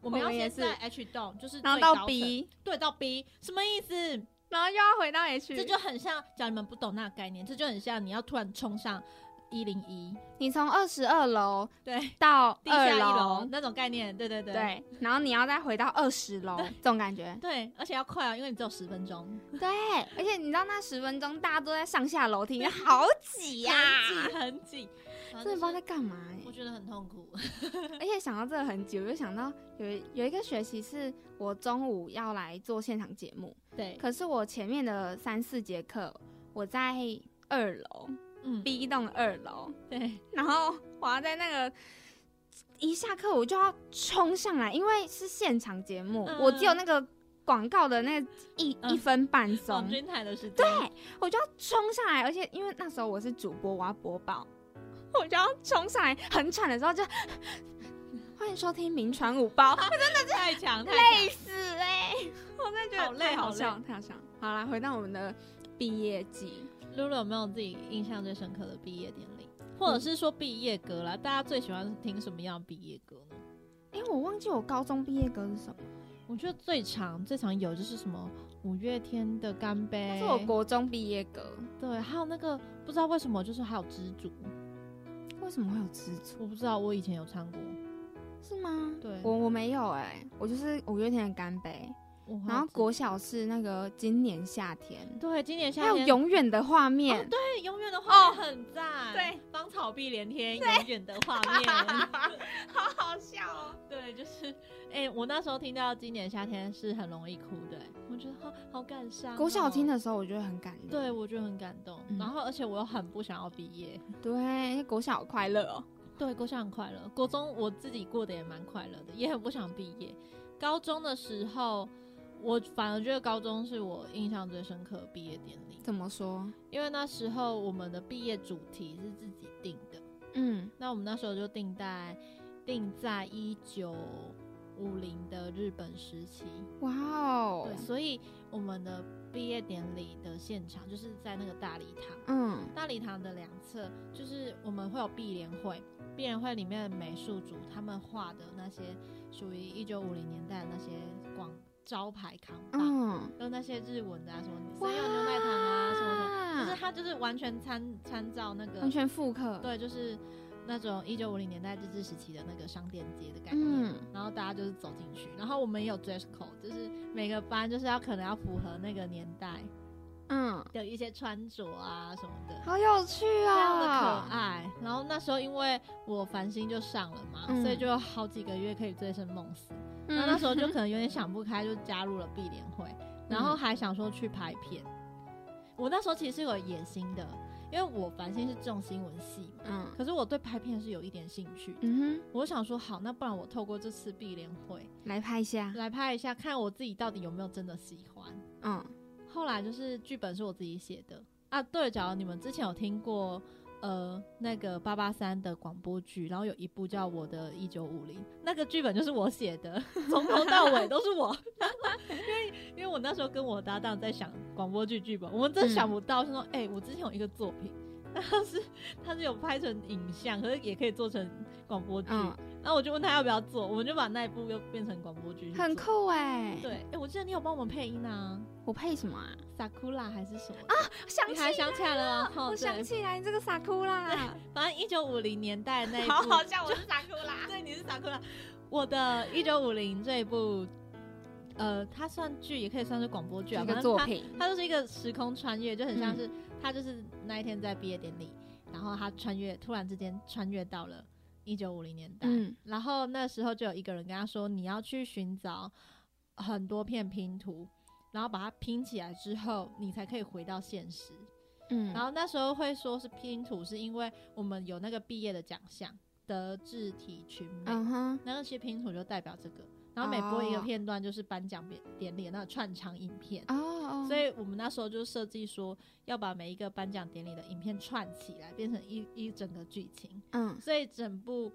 S1: 我们要先在 H 栋，就是
S2: 然后到 B，
S1: 对到 B，什么意思？
S2: 然后又要回到 H，
S1: 这就很像，假如你们不懂那个概念，这就很像你要突然冲上一零一，
S2: 你从二十二楼
S1: 对，
S2: 到二
S1: 地下一楼
S2: 楼，
S1: 那种概念，对对对
S2: 对，然后你要再回到二十楼，这种感觉。
S1: 对，而且要快哦，因为你只有十分钟，
S2: 对，而且你知道那十分钟大家都在上下楼梯，好挤呀、
S1: 很挤很挤，
S2: 真的不知道在干嘛哎、
S1: 我觉得很痛苦。
S2: 而且想到这个很久，我就想到有有一个学期是我中午要来做现场节目，
S1: 对，
S2: 可是我前面的三四节课我在二楼
S1: 嗯
S2: ，B 栋二楼，
S1: 对，
S2: 然后我要在那个一下课我就要冲上来，因为是现场节目，
S1: 嗯
S2: 我只有那个广告的那一、
S1: 嗯
S2: 一分半钟
S1: 网，军台的时。间，
S2: 对，我就要冲上来，而且因为那时候我是主播，我要播报，我就要冲上来，很喘的时候就欢迎收听《名传五报》，
S1: 太强，太强，
S2: 累死哎、我真的觉得
S1: 好累好
S2: 笑，太好笑。好啦，回到我们的毕业季，
S1: 露露有没有自己印象最深刻的毕业典礼，或者是说毕业歌啦？大家最喜欢听什么样的毕业歌呢？
S2: 哎、我忘记我高中毕业歌是什么，
S1: 我觉得最常最常有就是什么五月天的《干杯。
S2: 那》，是我国中毕业歌，
S1: 对，还有那个不知道为什么就是还有知足，
S2: 为为什么会有蜘蛛？
S1: 我不知道，我以前有唱过。
S2: 是吗？
S1: 对
S2: 我我没有哎、我就是五月天的干杯，然后
S1: 像
S2: 国小是那个今年夏天，
S1: 对今年夏
S2: 还有永远的画面，
S1: 对永远的
S2: 哦
S1: 画面很赞，
S2: 对，
S1: 芳草碧连天，永远的画面。
S2: 好好笑哦。
S1: 对，就是，哎、我那时候听到今年夏天是很容易哭的、哎我觉得好好感伤、
S2: 国小听
S1: 的，
S2: 的时候，我觉得很感动。
S1: 对我觉得很感动。
S2: 嗯
S1: 然后，而且我又很不想要毕业。
S2: 对，因为国小好快乐哦。
S1: 对，国小很快乐，国中我自己过得也蛮快乐的，也很不想毕业。高中的时候，我反而觉得高中是我印象最深刻的毕业典礼，
S2: 怎么说？
S1: 因为那时候我们的毕业主题是自己定的。
S2: 嗯，
S1: 那我们那时候就定在定在一九五零的日本时期，
S2: 哇哦
S1: 对，，所以我们的毕业典礼的现场就是在那个大礼堂。
S2: 嗯
S1: 大礼堂的两侧就是我们会有毕联会，毕联会里面的美术组他们画的那些属于一九五零年代的那些广招牌扛棒，
S2: 嗯，
S1: 跟那些日文的啊什么三友牛奶糖啊什么的，就是它就是完全参参照那个
S2: 完全复刻。，
S1: 对，就是那种一九五零年代日治时期的那个商店街的概念。
S2: 嗯
S1: 然后大家就是走进去，然后我们也有 dress code，就是每个班就是要可能要符合那个年代
S2: 嗯，
S1: 的一些穿着啊什么的，
S2: 好有趣啊
S1: 非常的可
S2: 哦。
S1: 爱。然后那时候因为我繁星就上了嘛，
S2: 嗯
S1: 所以就好几个月可以醉生梦死。
S2: 嗯
S1: 那那时候就可能有点想不开，就加入了碧联会，然后还想说去拍片。我那时候其实是有野心的，因为我繁星是重新闻系嘛，
S2: 嗯
S1: 可是我对拍片是有一点兴趣。
S2: 嗯哼
S1: 我想说，好，那不然我透过这次碧联会，
S2: 来拍一下。
S1: 来拍一下，看我自己到底有没有真的喜欢。
S2: 嗯，
S1: 后来就是剧本是我自己写的啊。对，假如你们之前有听过呃那个八八三的广播剧，然后有一部叫《我的一九五零》，那个剧本就是我写的，从头到尾都是我。因为因为我那时候跟我搭档在想广播剧剧本，我们真想不到，就说哎、我之前有一个作品。它是它是有拍成影像，可是也可以做成广播剧。
S2: 嗯
S1: 然后我就问他要不要做，我们就把那一部又变成广播剧。
S2: 很酷哎。
S1: 对，哎、我记得你有帮我们配音啊
S2: 我配什么啊
S1: ？，Sakura 还是什么啊？
S2: 想
S1: 起来想起来了
S2: 我想，起来这个傻哭啦，
S1: 反正一九五零年代那一部，
S2: 好好笑，我是傻哭啦。
S1: 对，你是 Sakura。我的一九五零这一部，呃，它算剧，也可以算是广播剧啊，
S2: 一个作品，
S1: 它就是一个时空穿越，就很像
S2: 嗯
S1: 是、他就是那一天在毕业典礼，然后他穿越，突然之间穿越到了一九五零年代，
S2: 嗯
S1: 然后那时候就有一个人跟他说，你要去寻找很多片拼图，然后把它拼起来之后，你才可以回到现实。
S2: 嗯，
S1: 然后那时候会说是拼图，是因为我们有那个毕业的奖项，德智体群美，
S2: 嗯哼，
S1: 那那些拼图就代表这个。然后每播一个
S2: 哦
S1: 片段就是颁奖典典礼的那个串场影片。
S2: 哦哦，
S1: 所以我们那时候就设计说，要把每一个颁奖典礼的影片串起来，变成一一整个剧情。
S2: 嗯
S1: 所以整部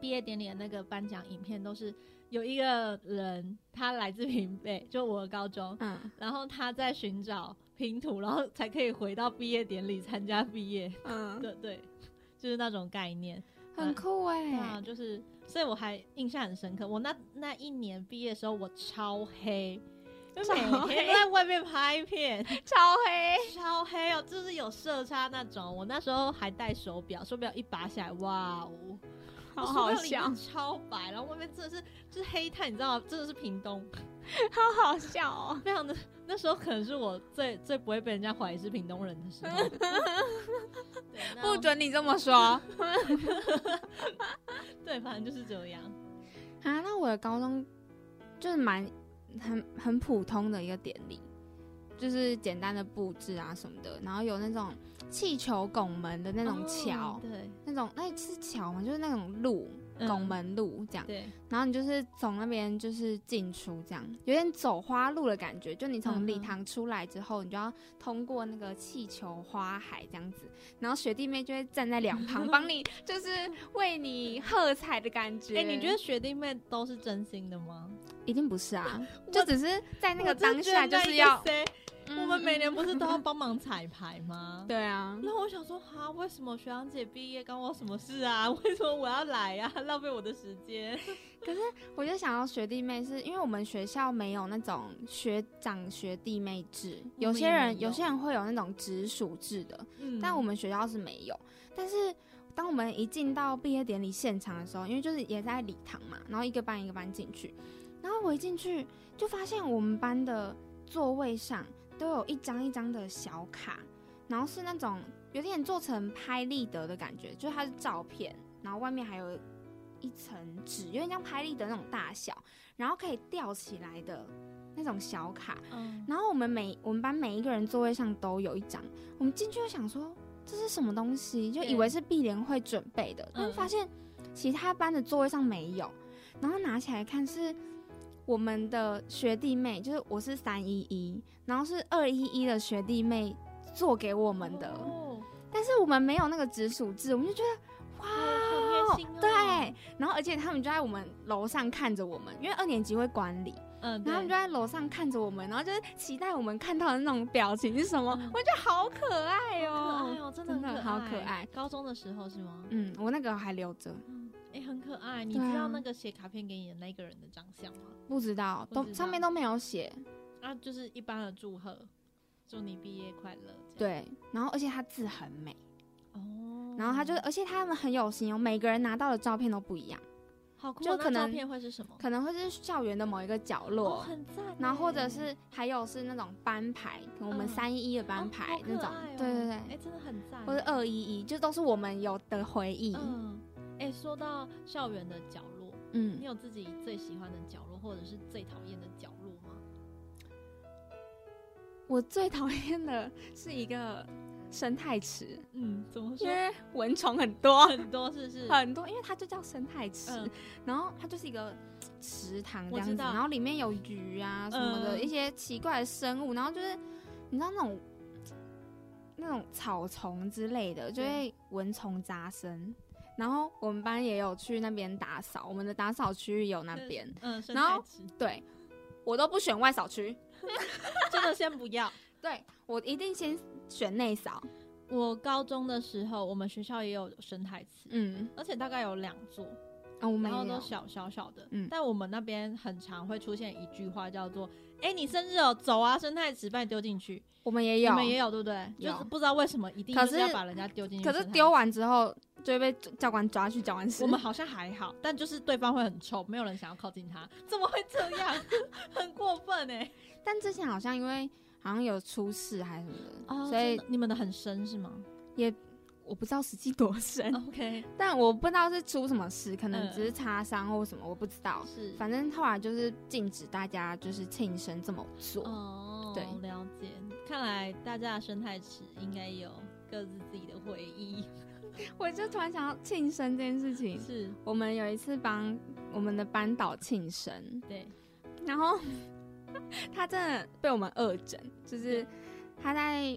S1: 毕业典礼的那个颁奖影片都是有一个人，他来自平北，就我的高中，
S2: 嗯。
S1: 然后他在寻找拼图，然后才可以回到毕业典礼参加毕业。
S2: 嗯，
S1: 对对，就是那种概念。
S2: 很酷
S1: 哎啊，
S2: 哎，
S1: 就是，所以我还印象很深刻。我那那一年毕业的时候，我超黑，就每天都在外面拍片，
S2: 超黑，
S1: 超黑哦，就是有色差那种。我那时候还戴手表，手表一拔下来，哇哦，
S2: 好好笑
S1: 超白，然后外面真的是就是黑炭，你知道吗？真的是屏东，
S2: 好好笑哦。
S1: 非常的。那时候可能是我最最不会被人家怀疑是屏东人的时候。
S2: 不准你这么说啊！
S1: 对，反正就是这样。
S2: 啊那我的高中就是蛮很很普通的一个典礼，就是简单的布置啊什么的，然后有那种气球拱门的那种桥，
S1: 哦对
S2: 那种那是桥吗？就是那种路
S1: 嗯
S2: 拱门路这样，
S1: 对，
S2: 然后你就是从那边就是进出这样，有点走花路的感觉。就你从礼堂出来之后，你就要通过那个气球花海这样子，然后学弟妹就会站在两旁帮你，就是为你喝彩的感觉。
S1: 哎、你觉得学弟妹都是真心的吗？
S2: 一定不是啊？就只是在那个当下就是要，
S1: 谁我们每年不是都要
S2: 嗯
S1: 帮忙彩排吗？
S2: 对啊，
S1: 那我想说，哈，为什么学长姐毕业关我什么事啊？为什么我要来呀、浪费我的时间。
S2: 可是我就想要学弟妹是，因为我们学校没有那种学长学弟妹制，有些人
S1: 有
S2: 有些人会有那种直属制的，
S1: 嗯
S2: 但我们学校是没有。但是当我们一进到毕业典礼现场的时候，因为就是也在礼堂嘛，然后一个班一个班进去，然后我一进去就发现我们班的座位上都有一张一张的小卡，然后是那种有点做成拍立得的感觉，就是它是照片，然后外面还有一层纸，有点像拍立得那种大小，然后可以吊起来的那种小卡。
S1: 嗯，
S2: 然后我们每我们班每一个人座位上都有一张，我们进去就想说这是什么东西，就以为是碧莲会准备的，但发现其他班的座位上没有，然后拿起来看是我们的学弟妹，就是我是三一一，然后是二一一的学弟妹做给我们的，
S1: 哦。
S2: 但是我们没有那个直属制，我们就觉得哇对，然后而且他们就在我们楼上看着我们，因为二年级会管理。
S1: 嗯，
S2: 然后他们就在楼上看着我们，然后就是期待我们看到的那种表情是什么，
S1: 嗯。
S2: 我觉得好可爱
S1: 好
S2: 哦、
S1: 可爱哦，真的
S2: 真的好可爱。
S1: 高中的时候是吗？
S2: 嗯，我那个还留着，
S1: 嗯，哎，很可爱。你知道那个写卡片给你的那个人的长相吗？
S2: 不知道都上面都没有写，
S1: 啊，就是一般的祝贺，祝你毕业快乐。
S2: 对，然后而且他字很美，
S1: 哦，
S2: 然后他就而且他们很有心哦，每个人拿到的照片都不一样，
S1: 好酷哦，
S2: 就可能
S1: 照片会是什么？
S2: 可能会是校园的某一个角
S1: 哦，
S2: 落。
S1: 很赞。
S2: 然后或者是还有是那种班牌，我们
S1: 嗯
S2: 三一一的班
S1: 哦
S2: 牌
S1: 好
S2: 那种，
S1: 哦
S2: 对对对，
S1: 哎，真的很赞。
S2: 或者二一一，就都是我们有的回忆。
S1: 嗯，哎，说到校园的角落，
S2: 嗯
S1: 你，有自己最喜欢的角落，或者是最讨厌的角落吗？
S2: 我最讨厌的是一个生态池，
S1: 嗯，怎么说
S2: 因为蚊虫很多。
S1: 很多是不是？
S2: 很多，因为它就叫生态池，
S1: 嗯
S2: 然后它就是一个池塘这样子，然后里面有鱼啊什么的、
S1: 嗯
S2: 一些奇怪的生物，然后就是你知道那种那种草丛之类的，就会蚊虫杂生。然后我们班也有去那边打扫，我们的打扫区域有那边，
S1: 嗯，生
S2: 然后对我都不选外扫区，
S1: 真的先不要。
S2: 对我一定先选内扫。
S1: 我高中的时候，我们学校也有生态池，
S2: 嗯，
S1: 而且大概有两座，
S2: 啊，我们，
S1: 然后都小小小的。
S2: 嗯
S1: 但我们那边很常会出现一句话，叫做“哎、你生日哦，走啊，生态池把你丢进去”。
S2: 我们也有，
S1: 我们也有对不对？就是不知道为什么一定就是要把人家丢进去。
S2: 可是丢，完之后就会被教官抓去教官室。
S1: 我们好像还好，但就是对方会很臭，没有人想要靠近他，怎么会这样？很过分哎、
S2: 但之前好像因为好像有出事还是什么的，
S1: 哦，
S2: 所以
S1: 的你们的很深是吗
S2: 我不知道实际多深？
S1: OK，
S2: 但我不知道是出什么事，可能
S1: 嗯
S2: 只是擦伤或什么，我不知道。
S1: 是
S2: 反正后来就是禁止大家就是庆生这么做。
S1: 哦，
S2: 对
S1: 了解。看来大家的生态池应该有各自自己的回忆。
S2: 我就突然想到庆生这件事情，
S1: 是，
S2: 我们有一次帮我们的班导庆生，
S1: 对，
S2: 然后他真的被我们恶整，就是他在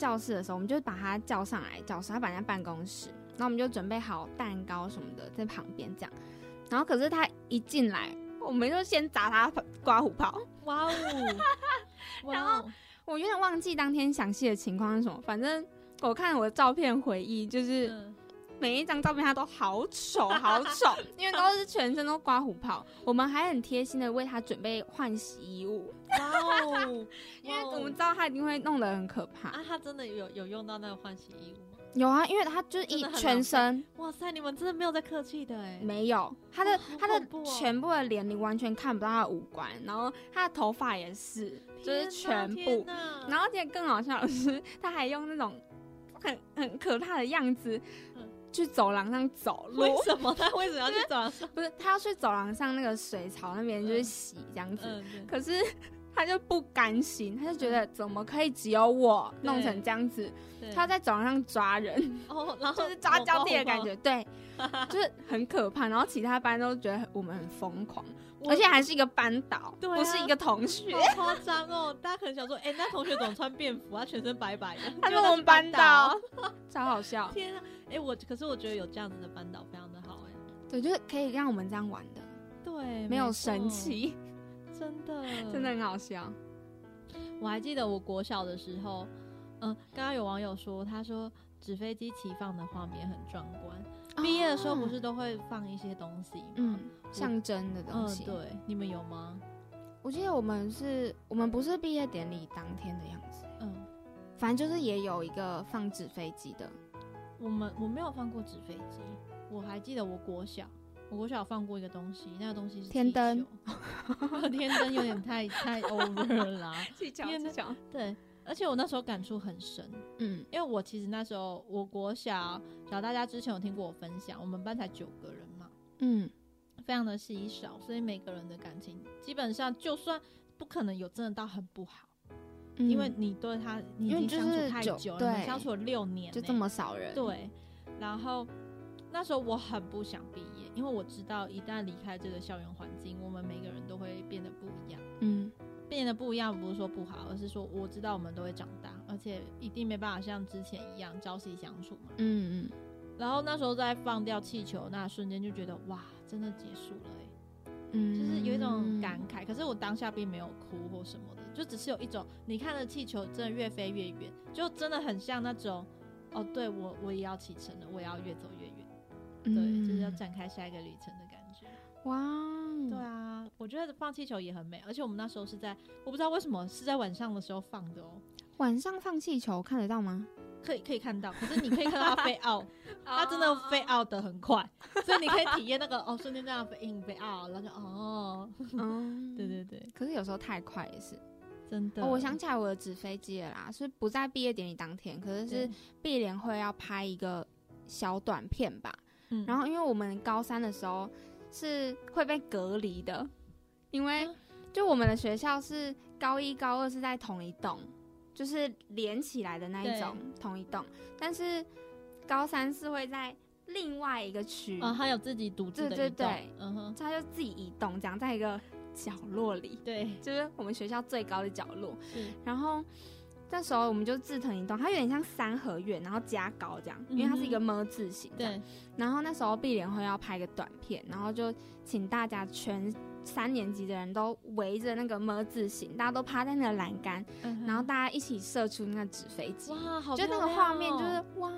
S2: 教室的时候，我们就把他叫上来教室，他本来在办公室，然后我们就准备好蛋糕什么的在旁边这样，然后可是他一进来，我们就先砸他刮胡泡。
S1: 哇哦，
S2: 然
S1: 哇哦，
S2: 我有点忘记当天详细的情况是什么，反正我看我的照片回忆，就是
S1: 嗯
S2: 每一张照片他都好丑好丑，因为都是全身都刮胡泡。我们还很贴心的为他准备换洗衣物，
S1: 哇哦，
S2: 因为我们知道他一定会弄得很可怕。
S1: 啊，他真的有有用到那个换洗衣物吗？
S2: 有啊，因为他就是一全身
S1: 哇塞，你们真的没有在客气的哎。
S2: 没有他的他的全部的脸，你完全看不到他的五官，然后他的头发也是，就是全部。然
S1: 后
S2: 后而且更好笑的是，他还用那种很很可怕的样子
S1: 嗯
S2: 去走廊上走路。
S1: 为什么他为什么要去走廊上？
S2: 不是，他要去走廊上那个水槽那边就是洗这样子，可是他就不甘心，他就觉得怎么可以只有我弄成这样子？他在走廊上抓人，
S1: 哦，然后
S2: 就是抓交替的感
S1: 我
S2: 觉，对，就是很可怕。然后其他班都觉得我们很疯狂，而且还是一个班导，
S1: 对啊
S2: 不是一个同学。
S1: 好夸张哦！大家可能想说，哎、那同学怎么穿便服啊？全身白白的，
S2: 他是我们班
S1: 导
S2: 导。，超好笑。
S1: 天啊！哎、我可是我觉得有这样子的班导非常的好哎、
S2: 对，就是可以让我们这样玩的，
S1: 对，
S2: 没有
S1: 错
S2: 生，气，
S1: 真的
S2: 真的。很好笑。
S1: 我还记得我国小的时候，嗯、刚刚有网友说，他说纸飞机齐放的画面很壮观。毕业的时候不
S2: 哦
S1: 是都会放一些东西吗？
S2: 嗯象征的东
S1: 嗯，
S2: 西。
S1: 对，你们有吗？
S2: 我记得我们是，我们不是毕业典礼当天的样子，
S1: 嗯，
S2: 反正就是也有一个放纸飞机的，
S1: 我们我没有放过纸飞机，我还记得我国小，我国小放过一个东西，那个东西是
S2: 天灯，
S1: 天灯有点太太 over 了啦。
S2: 技巧
S1: 天哪
S2: 巧，
S1: 对，而且我那时候感触很深，
S2: 嗯
S1: 因为我其实那时候我国小，小大家之前有听过我分享，我们班才九个人嘛，
S2: 嗯
S1: 非常的稀少，所以每个人的感情基本上就算不可能有真的到很不好，
S2: 嗯，
S1: 因为你对他你已经相处太久了，你们相处了六年、
S2: 就这么少人，，
S1: 对，然后那时候我很不想毕业，因为我知道一旦离开这个校园环境，我们每个人都会变得不一样。
S2: 嗯
S1: 变得不一样，不是说不好，而是说我知道我们都会长大，而且一定没办法像之前一样朝夕相处嘛。
S2: 嗯嗯
S1: 然后那时候在放掉气球那瞬间，就觉得哇，真的结束了哎、
S2: 嗯，
S1: 就是有一种感慨。可是我当下并没有哭或什么的，就只是有一种你看着气球真的越飞越远，就真的很像那种哦，对我我也要启程了，我也要越走越对，就是要展开下一个旅程的感觉。
S2: 哇，
S1: 对啊，我觉得放气球也很美，而且我们那时候是在我不知道为什么是在晚上的时候放的哦。
S2: 晚上放气球看得到吗？
S1: 可以可以看到，可是你可以看到它飞 out，它真的飞 out 的很快，所以你可以体验那个哦，瞬间这样飞 in 飞 out，然后就哦，
S2: 嗯，
S1: 对对对，
S2: 可是有时候太快也是。
S1: 真的。
S2: 哦，我想起来我的纸飞机了啦，是不在毕业典礼当天，可是是
S1: 对
S2: 毕业联会要拍一个小短片吧。
S1: 嗯。
S2: 然后因为我们高三的时候是会被隔离的，因为
S1: 啊
S2: 就我们的学校是高一高二是在同一栋，就是连起来的那一种同一栋，但是高三是会在另外一个区，
S1: 哦，他有自己独自的
S2: 对对对。
S1: 嗯哼，
S2: 他就自己移动，这样在一个角落里，
S1: 对，
S2: 就是我们学校最高的角落。
S1: 是，
S2: 然后那时候我们就自成一栋，它有点像三合院，然后加高这样，因为它是一个么字形。。
S1: 对，
S2: 然后那时候毕联会要拍一个短片，然后就请大家全三年级的人都围着那个么字形，大家都趴在那个栏杆，
S1: 嗯
S2: 然后大家一起射出那个纸飞机。
S1: 哇，好
S2: 就那个画面就
S1: 哦
S2: 是哇，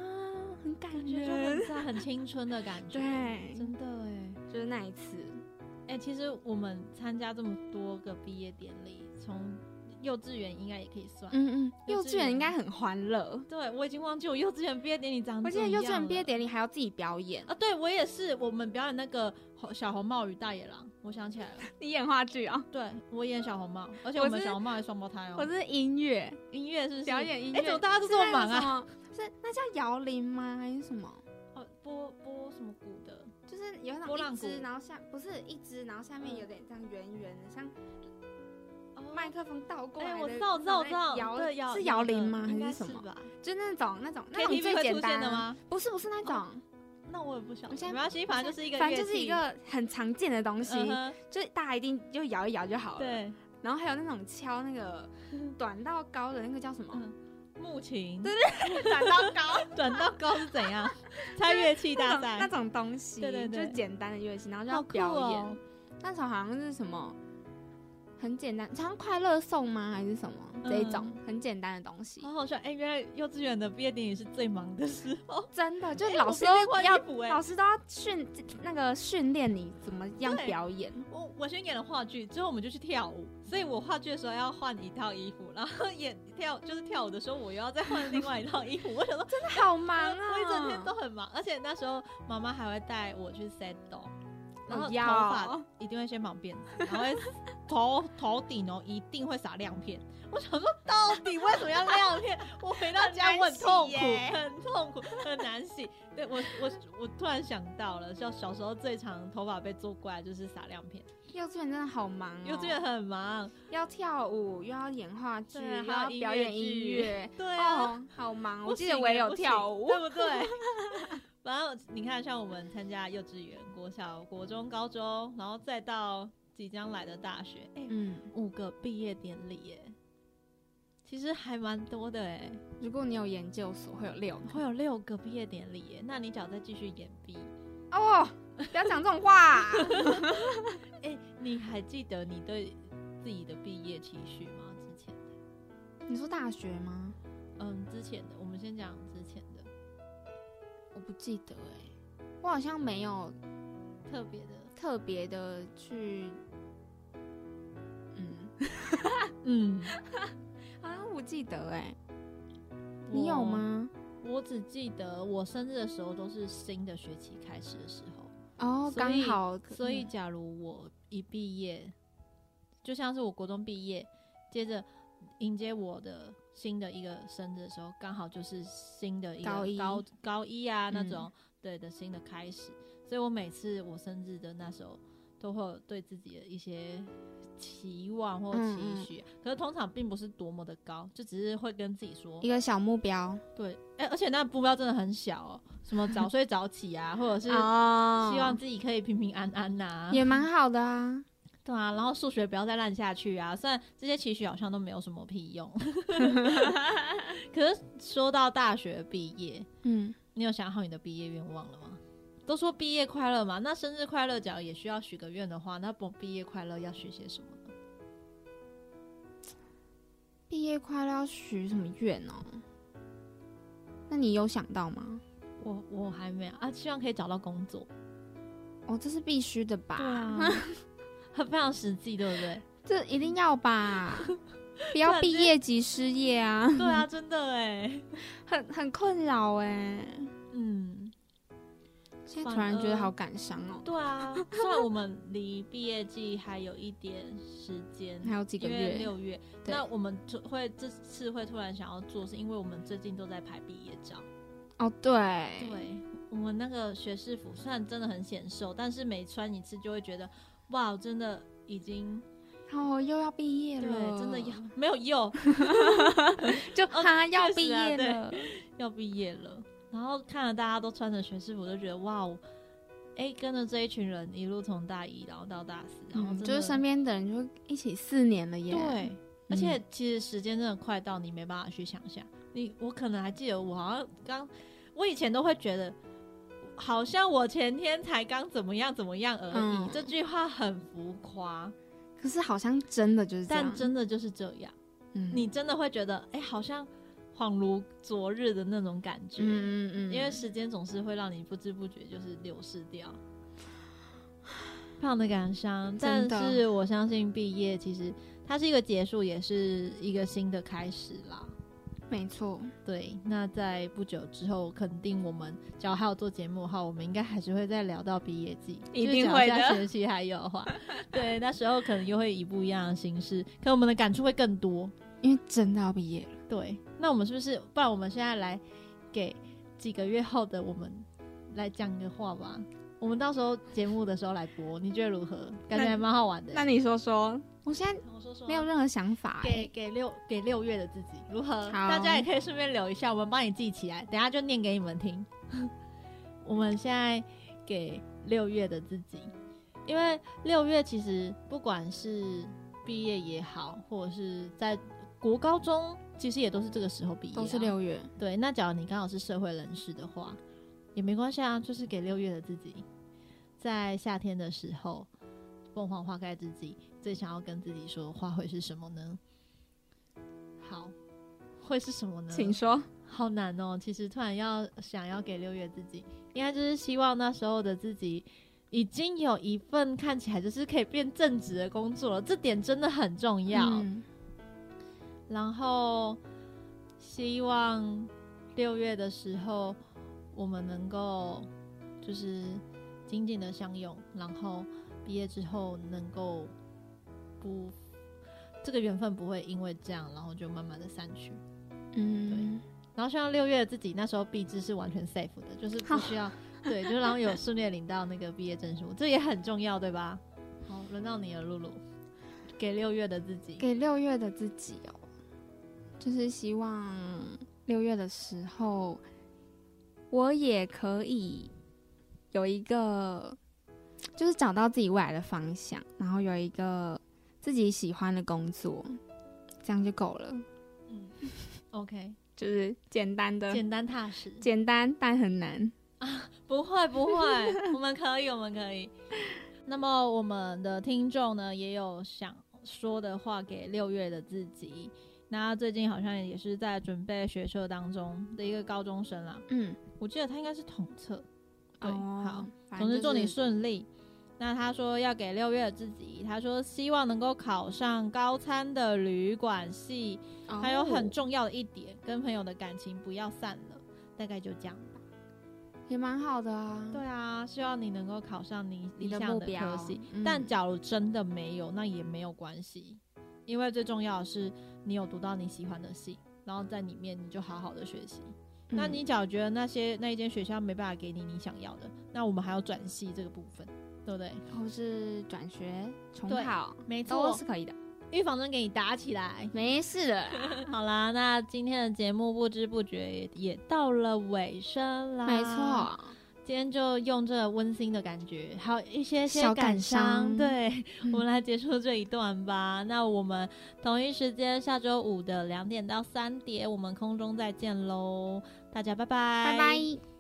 S2: 很感
S1: 感觉就
S2: 人
S1: 很。赞，很青春的感觉，
S2: 对，
S1: 真的哎。
S2: 就是那一次。
S1: 哎、其实我们参加这么多个毕业典礼，从幼稚园应该也可以算。
S2: 嗯嗯，幼稚园应该很欢乐。
S1: 对，我已经忘记我幼稚园毕业典礼长
S2: 我记得幼稚园毕业典礼还要自己表演，
S1: 啊，对我也是，我们表演那个红小红帽与大野狼，我想起来了，
S2: 你演话剧啊？
S1: 对我演小红帽，而且
S2: 我
S1: 们小红帽还双胞胎哦。
S2: 我是音乐
S1: 音乐是
S2: 表演音乐，
S1: 哎、怎么大家都这么忙啊？
S2: 啊？是那叫摇铃吗？还是什么？
S1: 哦，拨拨什么鼓的？
S2: 就是有那
S1: 拨浪鼓
S2: 种一支，然后下不是一只，然后下面有点这样圆圆的，像
S1: 哦
S2: 麦克风倒过
S1: 哎、
S2: 来的。
S1: 我知道，我知道，我知道，
S2: 摇
S1: 对，摇
S2: 是摇铃吗？还是什么？
S1: 吧
S2: 就那种那种那种最简单
S1: 的吗？
S2: 不是不是那种，
S1: 那我也不晓得，
S2: 我现在
S1: 没关系，反正就是一个
S2: 反正就是一个很常见的东西，就是大家一定就摇一摇就好了。。
S1: 对，
S2: 然后还有那种敲那个 短到高的那个叫什么？
S1: 嗯木琴，对对
S2: 短到高。
S1: 短到高是怎样？猜乐器大赛
S2: 那种东西，
S1: 对对对
S2: 就简单的乐器，然后就要表演。
S1: 哦
S2: 那时候好像是什么很简单，唱快乐颂吗？还是什么、这一种
S1: 嗯
S2: 很简单的东西？
S1: 好好笑！哎、原来幼稚园的毕业典礼是最忙的时候，
S2: 真的，就
S1: 哎
S2: 老师都要，老师都要训那个训练你怎么样表演。
S1: 我我先演了话剧，之后我们就去跳舞，所以我话剧的时候要换一套衣服，然后演跳就是跳舞的时候，我又要再换另外一套衣服。我想说，
S2: 真的好忙啊！
S1: 我一整天都很忙，而且那时候妈妈还会带我去 set 斗，然后头
S2: 哦要
S1: 发一定会先绑辫子，然后会 头头顶哦一定会撒亮片。我想说，到底为什么要亮片？我回到家我很痛苦，
S2: 很
S1: 痛苦，很难洗。对我我我突然想到了，像小时候最长头发被做过来就是撒亮片。
S2: 幼稚园真的好忙哦，
S1: 幼稚园很忙，
S2: 要跳舞，又要演话剧，
S1: 对
S2: 又要
S1: 还有音乐
S2: 表演音
S1: 剧
S2: 乐，
S1: 对啊，
S2: 哦，好忙。我记得我也有跳舞，
S1: 对不对？反正你看，像我们参加幼稚园、国小、国中、高中，然后再到即将来的大学，哎、
S2: 嗯，
S1: 五个毕业典礼耶，其实还蛮多的哎，
S2: 如果你有研究所，会有六个
S1: 会有六个毕业典礼耶。那你只要再继续演毕，
S2: 哦。不要讲这种话，
S1: 哎、你还记得你对自己的毕业期许吗？之前的，
S2: 你说大学吗？
S1: 嗯，之前的，我们先讲
S2: 我不记得哎、我好像没有
S1: 特别的，
S2: 特别的去，嗯，
S1: 嗯，
S2: 好像不记得哎、你有
S1: 我
S2: 吗？
S1: 我我只记得我生日的时候都是新的学期开始的时候，
S2: 哦，刚好，
S1: 所以假如我一毕业，就像是我国中毕业，接着迎接我的新的一个生日的时候，刚好就是新的一个
S2: 高一。
S1: 高高一啊那
S2: 嗯。
S1: 种、对的新的开始，所以我每次我生日的那时候都会有对自己的一些期望或期许，可是通常并不是多么的高，就只是会跟自己说
S2: 一，个小目标。
S1: 对，哎、而且那目标真的很小哦，什么早睡早起啊，或者是
S2: 哦。
S1: 希望自己可以平平安安呐、
S2: 也蛮好的啊。
S1: 对啊，然后数学不要再烂下去啊！虽然这些期许好像都没有什么屁用，可是说到大学毕业，
S2: 嗯，
S1: 你有想好你的毕业愿望了吗？都说毕业快乐嘛，那生日快乐假如也需要许个愿的话，那不毕业快乐要许些什么呢？
S2: 毕业快乐要许什么愿哦？那你有想到吗？
S1: 我我还没有啊，希望可以找到工作。
S2: 哦，这是必须的吧？
S1: 对啊，很非常实际，对不对？
S2: 这一定要吧？不要毕业即失业啊，
S1: 对啊，真的哎，
S2: 很很困扰哎。
S1: 嗯，
S2: 现在突然觉得好感伤哦。
S1: 对啊。虽然我们离毕业季还有一点时间，
S2: 还有几个月，
S1: 六月，那我们就会这次会突然想要做，是因为我们最近都在拍毕业照。
S2: 哦，对，
S1: 对，我们那个学士服虽然真的很显瘦，但是每穿一次就会觉得，哇，真的已经
S2: 哦，又要毕业了
S1: 对
S2: 了，，
S1: 真的要没有又
S2: 就
S1: 哦
S2: 他要毕业了，
S1: 要毕业了，然后看了大家都穿着学士服，就觉得哇哦，哎，跟着这一群人一路从大一然后到大四，然后
S2: 嗯，就是身边的人就一起四年了耶。
S1: 对，而且
S2: 嗯
S1: 其实时间真的快到你没办法去想象。你我可能还记得，我好像刚，我以前都会觉得，好像我前天才刚怎么样怎么样而已。
S2: 嗯
S1: 这句话很浮夸，
S2: 可是好像真的就是这样，
S1: 但真的就是这样。
S2: 嗯
S1: 你真的会觉得，哎、好像恍如昨日的那种感觉。
S2: 嗯嗯嗯，
S1: 因为时间总是会让你不知不觉就是流逝掉，非常的感伤。但是我相信毕业其实它是一个结束，也是一个新的开始啦。
S2: 没错，
S1: 对，那在不久之后，肯定我们只要还有做节目的话，我们应该还是会再聊到毕业季，
S2: 一定会的
S1: 下学期还有的话，对，那时候可能又会以不一样的形式，可我们的感触会更多。
S2: 因为真的要毕业了，
S1: 对，那我们是不是？不然我们现在来给几个月后的我们来讲个话吧。我们到时候节目的时候来播，你觉得如何？感觉还蛮好玩的。
S2: 那你说说，我现在
S1: 我说说
S2: 没有任何想法
S1: 给
S2: 欸，
S1: 给六给六月的自己如何？
S2: 好
S1: 大家也可以顺便留一下，我们帮你记起来，等下就念给你们听。我们现在给六月的自己，因为六月其实不管是毕业也好，或者是在国高中，其实也都是这个时候毕业、啊
S2: 都是。六月，
S1: 对，那假如你刚好是社会人士的话，也没关系啊，就是给六月的自己，在夏天的时候，凤凰花开之际，最想要跟自己说的话会是什么呢？好，会是什么呢？
S2: 请说。
S1: 好难哦。其实突然要想要给六月自己，应该就是希望那时候的自己已经有一份看起来就是可以变正职的工作了，这点真的很重要。
S2: 嗯
S1: 然后希望六月的时候，我们能够就是紧紧的相拥，然后毕业之后能够不这个缘分不会因为这样，然后就慢慢的散去。
S2: 嗯，对
S1: 然后希望六月自己那时候毕制是完全 safe 的，就是不需要 对，就然后有顺利领到那个毕业证书，这也很重要，对吧？好，轮到你了，露露，给六月的自己。
S2: 给六月的自己哦，就是希望六月的时候，我也可以有一个，就是找到自己未来的方向，然后有一个自己喜欢的工作，这样就够了。
S1: 嗯，OK，
S2: 就是简单的，
S1: 简单踏实。
S2: 简单但很难啊。
S1: 不会不会，我们可以，我们可以。那么我们的听众呢，也有想说的话给六月的自己。那最近好像也是在准备学测当中的一个高中生啦，
S2: 嗯，
S1: 我记得他应该是统测。对，
S2: 哦
S1: 好，总之祝你顺利。那他说要给六月的自己，他说希望能够考上高参的旅馆系，还有很
S2: 哦
S1: 重要的一点，跟朋友的感情不要散了。大概就这样吧。
S2: 也蛮好的啊。
S1: 对啊，希望你能够考上你理想的科系。
S2: 嗯
S1: 但假如真的没有，那也没有关系，因为最重要的是你有读到你喜欢的系，然后在里面你就好好的学习。那
S2: 嗯
S1: 你假如觉得那些那一间学校没办法给你你想要的，那我们还要转系这个部分，对不对？
S2: 或是转学重考
S1: 没
S2: 都是可以的，
S1: 预防针给你打起来。
S2: 没事的。
S1: 好啦，那今天的节目不知不觉也也到了尾声啦。
S2: 没错，
S1: 今天就用这温馨的感觉，还有一些些
S2: 小感
S1: 感伤，
S2: 伤
S1: 对、
S2: 嗯
S1: 我们来结束这一段吧。那我们同一时间下周五的两点到三点，我们空中再见喽，大家
S2: 拜拜，